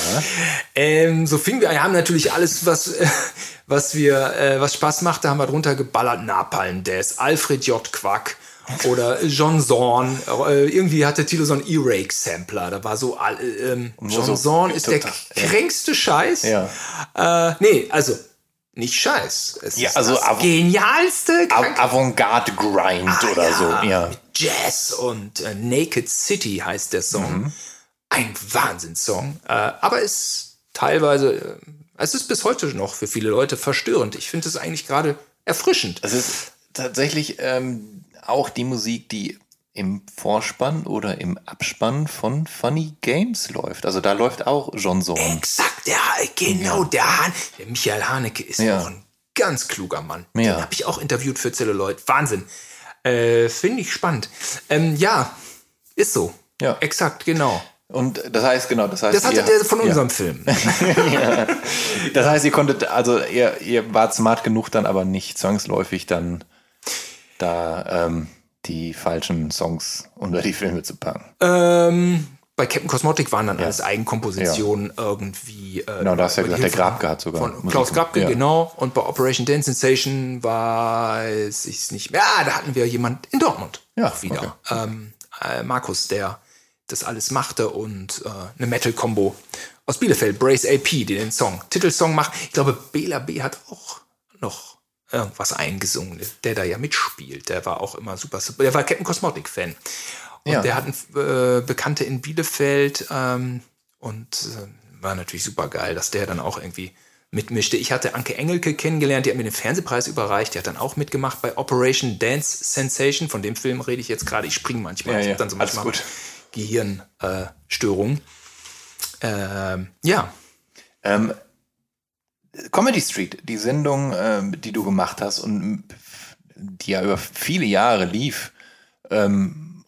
Ähm, so fingen wir, wir haben natürlich alles, was, äh, was wir, äh, was Spaß machte, haben wir drunter geballert. Napalm Death, Alfred J. Quack, oder John Zorn. Äh, irgendwie hatte Tilo so einen E-Rake-Sampler. Da war so, ähm, John Zorn ist der kränkste. Scheiß. Ja. Äh, nee, also nicht Scheiß. Es ja, also das genialste Avantgarde Grind ah, oder ja, so. Ja. Mit Jazz und äh, Naked City heißt der Song. Mhm. Ein Wahnsinnssong. Äh, aber ist teilweise, äh, es ist bis heute noch für viele Leute verstörend. Ich finde es eigentlich gerade erfrischend. Es ist tatsächlich ähm, auch die Musik, die im Vorspann oder im Abspann von Funny Games läuft. Also da läuft auch John Zorn. Exakt, der, genau, ja. der, Hahn, der Michael Haneke ist ja. auch ein ganz kluger Mann. Ja. Den habe ich auch interviewt für Celluloid. Wahnsinn. Äh, Finde ich spannend. Ähm, ja, ist so. Ja. Exakt, genau. Und das heißt, genau, das heißt. Das hatte ihr, der von unserem Film. <laughs> ja. Das heißt, ihr konntet, also ihr, ihr wart smart genug, dann aber nicht zwangsläufig dann da ähm, die falschen Songs unter die Filme zu packen? Ähm, bei Captain Cosmotic waren dann ja. alles Eigenkompositionen ja. irgendwie. Äh, genau, da hast du ja gesagt, der Grabke hat sogar. Von Klaus Grabke, ja. genau. Und bei Operation Dance Sensation weiß ich es nicht mehr. Ja, da hatten wir jemand in Dortmund ja, auch wieder. Okay. Ähm, äh, Markus, der das alles machte und äh, eine Metal-Combo aus Bielefeld, Brace AP, die den Song, Titelsong macht. Ich glaube, Bela B hat auch noch irgendwas eingesungen, der da ja mitspielt. Der war auch immer super, super der war Captain Cosmotic-Fan. Und ja. der hat äh, Bekannte in Bielefeld ähm, und äh, war natürlich super geil, dass der dann auch irgendwie mitmischte. Ich hatte Anke Engelke kennengelernt, die hat mir den Fernsehpreis überreicht, die hat dann auch mitgemacht bei Operation Dance Sensation, von dem Film rede ich jetzt gerade, ich springe manchmal, ja, ich habe dann so manchmal Gehirnstörungen. Äh, ähm, ja. Ähm, Comedy Street, die Sendung, äh, die du gemacht hast und die ja über viele Jahre lief, ähm,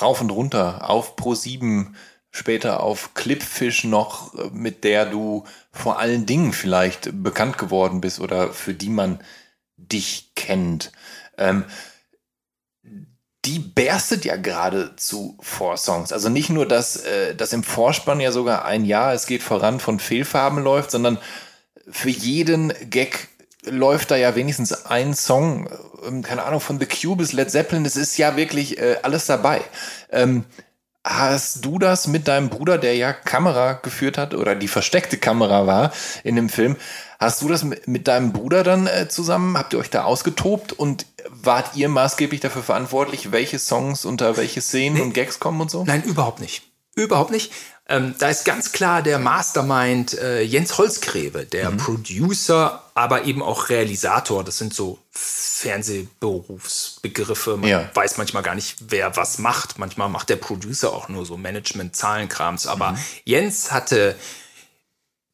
rauf und runter auf Pro 7, später auf Clipfish noch, mit der du vor allen Dingen vielleicht bekannt geworden bist oder für die man dich kennt. Ähm, die berstet ja geradezu vor Songs. Also nicht nur, dass, äh, dass im Vorspann ja sogar ein Jahr, es geht voran von Fehlfarben läuft, sondern für jeden Gag läuft da ja wenigstens ein Song, ähm, keine Ahnung, von The Cube bis Led Zeppelin, es ist ja wirklich äh, alles dabei. Ähm, hast du das mit deinem Bruder, der ja Kamera geführt hat oder die versteckte Kamera war in dem Film, hast du das mit deinem Bruder dann äh, zusammen, habt ihr euch da ausgetobt und wart ihr maßgeblich dafür verantwortlich, welche Songs unter welche Szenen nee. und Gags kommen und so? Nein, überhaupt nicht. Überhaupt nicht. Ähm, da ist ganz klar der Mastermind äh, Jens Holzgreve, der mhm. Producer, aber eben auch Realisator. Das sind so Fernsehberufsbegriffe. Man ja. weiß manchmal gar nicht, wer was macht. Manchmal macht der Producer auch nur so Management-Zahlenkrams. Aber mhm. Jens hatte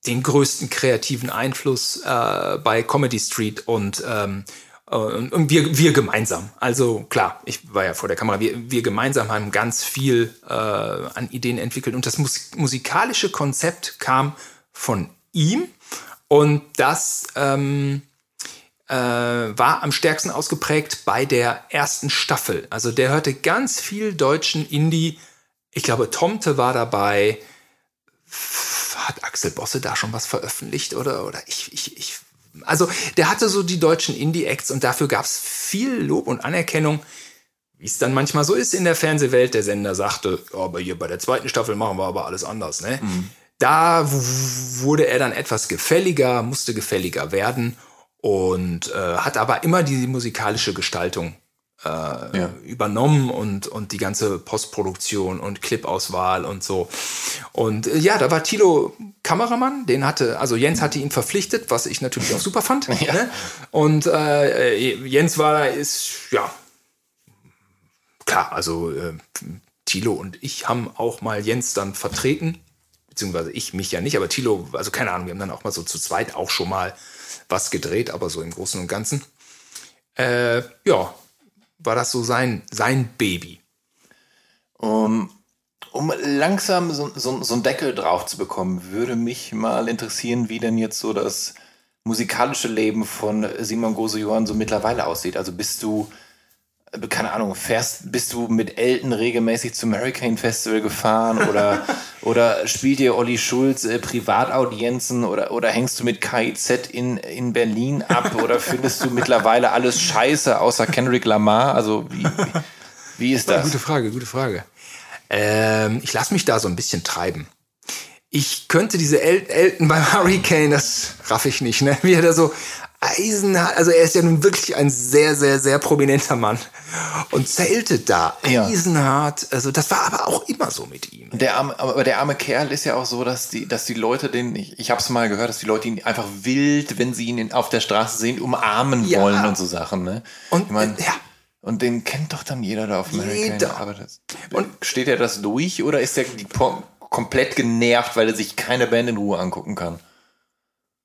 den größten kreativen Einfluss äh, bei Comedy Street und ähm, äh, und wir, wir gemeinsam, also klar, ich war ja vor der Kamera, wir, wir gemeinsam haben ganz viel äh, an Ideen entwickelt und das musikalische Konzept kam von ihm und das ähm, äh, war am stärksten ausgeprägt bei der ersten Staffel. Also der hörte ganz viel deutschen Indie. Ich glaube, Tomte war dabei. Hat Axel Bosse da schon was veröffentlicht oder, oder ich, ich, ich also der hatte so die deutschen Indie-Acts und dafür gab es viel Lob und Anerkennung. Wie es dann manchmal so ist in der Fernsehwelt, der Sender sagte, oh, aber hier bei der zweiten Staffel machen wir aber alles anders. Ne? Mhm. Da wurde er dann etwas gefälliger, musste gefälliger werden und äh, hat aber immer die musikalische Gestaltung äh, ja. übernommen und, und die ganze Postproduktion und Clipauswahl und so. Und äh, ja, da war Thilo Kameramann, den hatte, also Jens hatte ihn verpflichtet, was ich natürlich auch super fand. <laughs> ja. ne? Und äh, Jens war, ist, ja, klar, also äh, Thilo und ich haben auch mal Jens dann vertreten, beziehungsweise ich mich ja nicht, aber Thilo, also keine Ahnung, wir haben dann auch mal so zu zweit auch schon mal was gedreht, aber so im Großen und Ganzen. Äh, ja, war das so sein, sein Baby. Um, um langsam so, so, so einen Deckel drauf zu bekommen, würde mich mal interessieren, wie denn jetzt so das musikalische Leben von Simon Gose-Johann so mittlerweile aussieht. Also bist du keine Ahnung, fährst, bist du mit Elton regelmäßig zum Hurricane Festival gefahren oder, <laughs> oder spielt ihr Olli Schulz äh, Privataudienzen oder, oder hängst du mit KIZ in, in Berlin ab oder <laughs> findest du mittlerweile alles scheiße außer Kendrick Lamar? Also wie, wie ist das? Gute Frage, gute Frage. Ähm, ich lasse mich da so ein bisschen treiben. Ich könnte diese El Elton beim <laughs> Hurricane, das raff ich nicht, ne? Wie er da so eisenhart, also er ist ja nun wirklich ein sehr, sehr, sehr prominenter Mann und zeltet da eisenhart. Also das war aber auch immer so mit ihm. Der arme, aber der arme Kerl ist ja auch so, dass die, dass die Leute den, ich, ich habe es mal gehört, dass die Leute ihn einfach wild, wenn sie ihn auf der Straße sehen, umarmen ja. wollen und so Sachen. Ne? Und ich mein, ja. Und den kennt doch dann jeder da auf American. Aber das, und steht er das durch oder ist er komplett genervt, weil er sich keine Band in Ruhe angucken kann?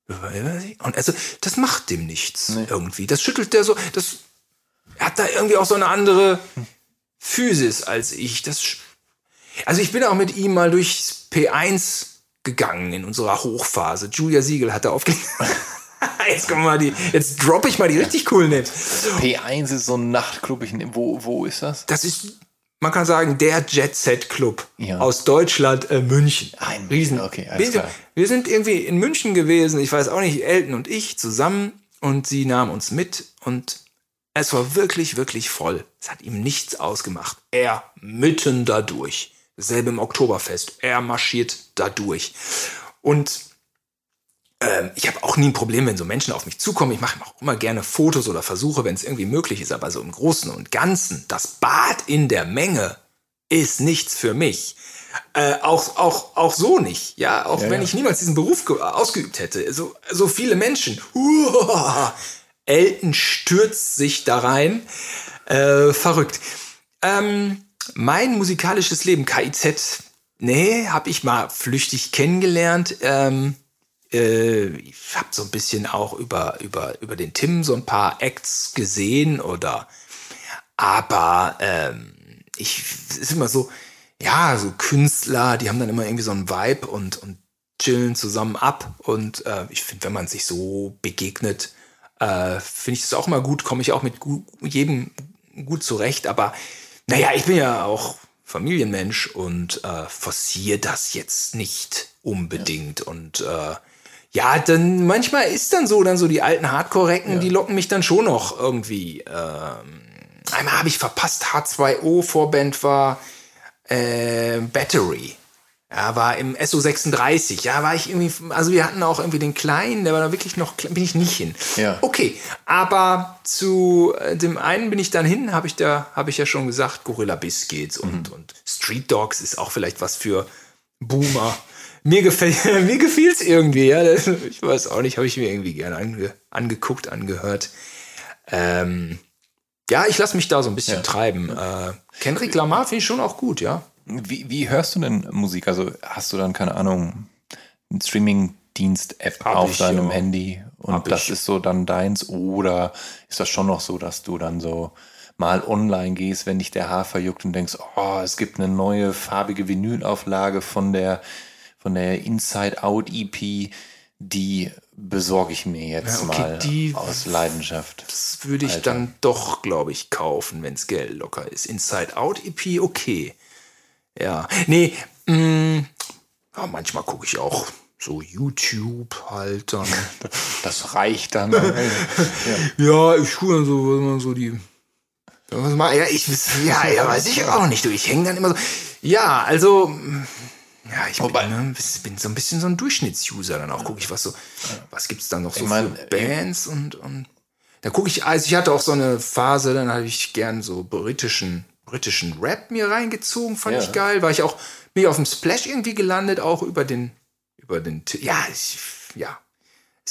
Und also, das macht dem nichts nee. irgendwie. Das schüttelt der so, das er hat da irgendwie auch so eine andere Physis als ich. Das, also ich bin auch mit ihm mal durchs P1 gegangen in unserer Hochphase. Julia Siegel hat da aufgelegt. <laughs> jetzt kommen mal die, jetzt droppe ich mal die richtig coolen Names. P1 ist so ein Nachtclub. Wo, wo ist das? Das ist man kann sagen, der Jet Set Club ja. aus Deutschland, äh, München. Ein Riesen. Okay, alles wir, klar. wir sind irgendwie in München gewesen, ich weiß auch nicht, Elton und ich zusammen und sie nahm uns mit und es war wirklich, wirklich voll. Es hat ihm nichts ausgemacht. Er mitten dadurch. Selbe im Oktoberfest. Er marschiert dadurch. Und ähm, ich habe auch nie ein Problem, wenn so Menschen auf mich zukommen. Ich mache auch immer gerne Fotos oder Versuche, wenn es irgendwie möglich ist. Aber so im Großen und Ganzen, das Bad in der Menge ist nichts für mich. Äh, auch, auch, auch so nicht. Ja, auch ja, wenn ja. ich niemals diesen Beruf ausgeübt hätte. So, so viele Menschen. Uah, Elton stürzt sich da rein. Äh, verrückt. Ähm, mein musikalisches Leben, KIZ, nee, habe ich mal flüchtig kennengelernt. Ähm, Äh, ich habe so ein bisschen auch über, über, über den Tim so ein paar Acts gesehen oder aber ähm, ich ist immer so, ja, so Künstler, die haben dann immer irgendwie so einen Vibe und, und chillen zusammen ab. Und äh, ich finde, wenn man sich so begegnet, äh, finde ich das auch immer gut, komme ich auch mit gu jedem gut zurecht. Aber naja, ich bin ja auch Familienmensch und äh, forciere das jetzt nicht unbedingt. Ja. Und äh, ja, dann manchmal ist dann so, dann so die alten Hardcore-Recken, ja. die locken mich dann schon noch irgendwie. Ähm, einmal habe ich verpasst, H2O Vorband war äh, Battery. Ja, war im SO36. Ja, war ich irgendwie, also wir hatten auch irgendwie den kleinen, der war da wirklich noch, bin ich nicht hin. Ja. Okay, aber zu äh, dem einen bin ich dann hin, habe ich da, habe ich ja schon gesagt, Gorilla Biscuits und, mhm. und Street Dogs ist auch vielleicht was für Boomer. Mir gefällt, <laughs> mir gefiel's irgendwie, ja. Ich weiß auch nicht, habe ich mir irgendwie gerne ange, angeguckt, angehört. Ähm, ja, ich lasse mich da so ein bisschen ja. treiben. Äh, Kendrick Lamar finde ich schon auch gut, ja. Wie, wie hörst du denn Musik? Also hast du dann, keine Ahnung, einen Streaming-Dienst-App auf ich, deinem ja. Handy und Hab das ich. ist so dann deins? Oder ist das schon noch so, dass du dann so mal online gehst, wenn dich der Haar verjuckt und denkst, oh, es gibt eine neue farbige Vinylauflage von der, von der Inside Out EP, die besorge ich mir jetzt ja, okay, mal die, aus Leidenschaft. Das würde ich Alter. dann doch, glaube ich, kaufen, wenn es Geld locker ist. Inside Out EP, okay. Ja, nee, mh, mm, ja, manchmal gucke ich auch so YouTube halt dann. <laughs> Das reicht dann. <laughs> ja. ja, ich gucke dann so, was man so die. Was mal, ja, ich ja, ja, weiß ich auch nicht. Ich hänge dann immer so. Ja, also. Ja, ich bin, ne, bin, so ein bisschen so ein Durchschnittsuser. Dann auch gucke ich, was so, was gibt's dann noch so ich mein, für Bands und, und da gucke ich, also ich hatte auch so eine Phase, dann habe ich gern so britischen britischen Rap mir reingezogen, fand ja. ich geil. War ich auch, bin ich auf dem Splash irgendwie gelandet, auch über den, über den, ja, ich, ja.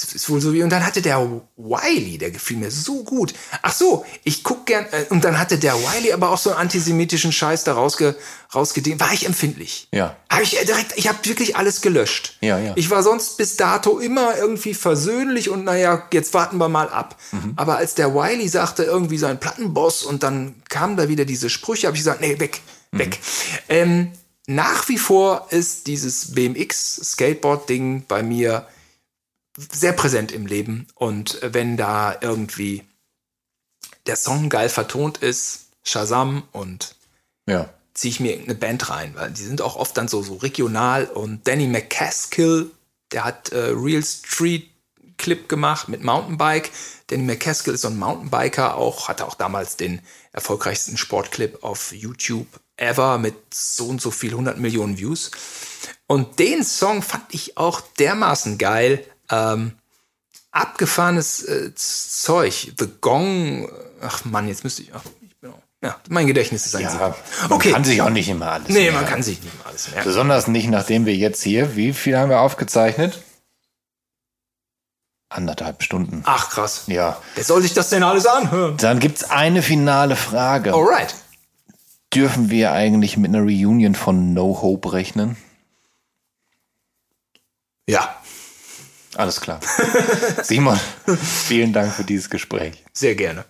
Es ist wohl so wie, und dann hatte der Wiley, der gefiel mir so gut. Ach so, ich guck gern, äh, und dann hatte der Wiley aber auch so einen antisemitischen Scheiß da rausge, rausgedehnt. War ich empfindlich? Ja. Habe ich äh, direkt, ich habe wirklich alles gelöscht. Ja, ja. Ich war sonst bis dato immer irgendwie versöhnlich und naja, jetzt warten wir mal ab. Mhm. Aber als der Wiley sagte, irgendwie sein Plattenboss und dann kamen da wieder diese Sprüche, habe ich gesagt, nee, weg, mhm. weg. Ähm, nach wie vor ist dieses BMX-Skateboard-Ding bei mir sehr präsent im Leben. Und wenn da irgendwie der Song geil vertont ist, Shazam und ja. ziehe ich mir eine Band rein, weil die sind auch oft dann so, so regional und Danny McCaskill, der hat äh, Real Street Clip gemacht mit Mountainbike. Danny McCaskill ist so ein Mountainbiker auch, hatte auch damals den erfolgreichsten Sportclip auf YouTube ever mit so und so viel 100 Millionen Views. Und den Song fand ich auch dermaßen geil, ähm, abgefahrenes äh, Zeug. The Gong. Ach Mann, jetzt müsste ich. Ach, ich bin auch, ja, mein Gedächtnis ist ein ja, Man okay. kann sich auch nicht immer alles Nee, merken. man kann sich nicht immer alles merken. Besonders nicht, nachdem wir jetzt hier, wie viel haben wir aufgezeichnet? Anderthalb Stunden. Ach, krass. Ja. Wer soll sich das denn alles anhören? Dann gibt es eine finale Frage. Alright. Dürfen wir eigentlich mit einer Reunion von No Hope rechnen? Ja. Alles klar. Simon, vielen Dank für dieses Gespräch. Sehr gerne.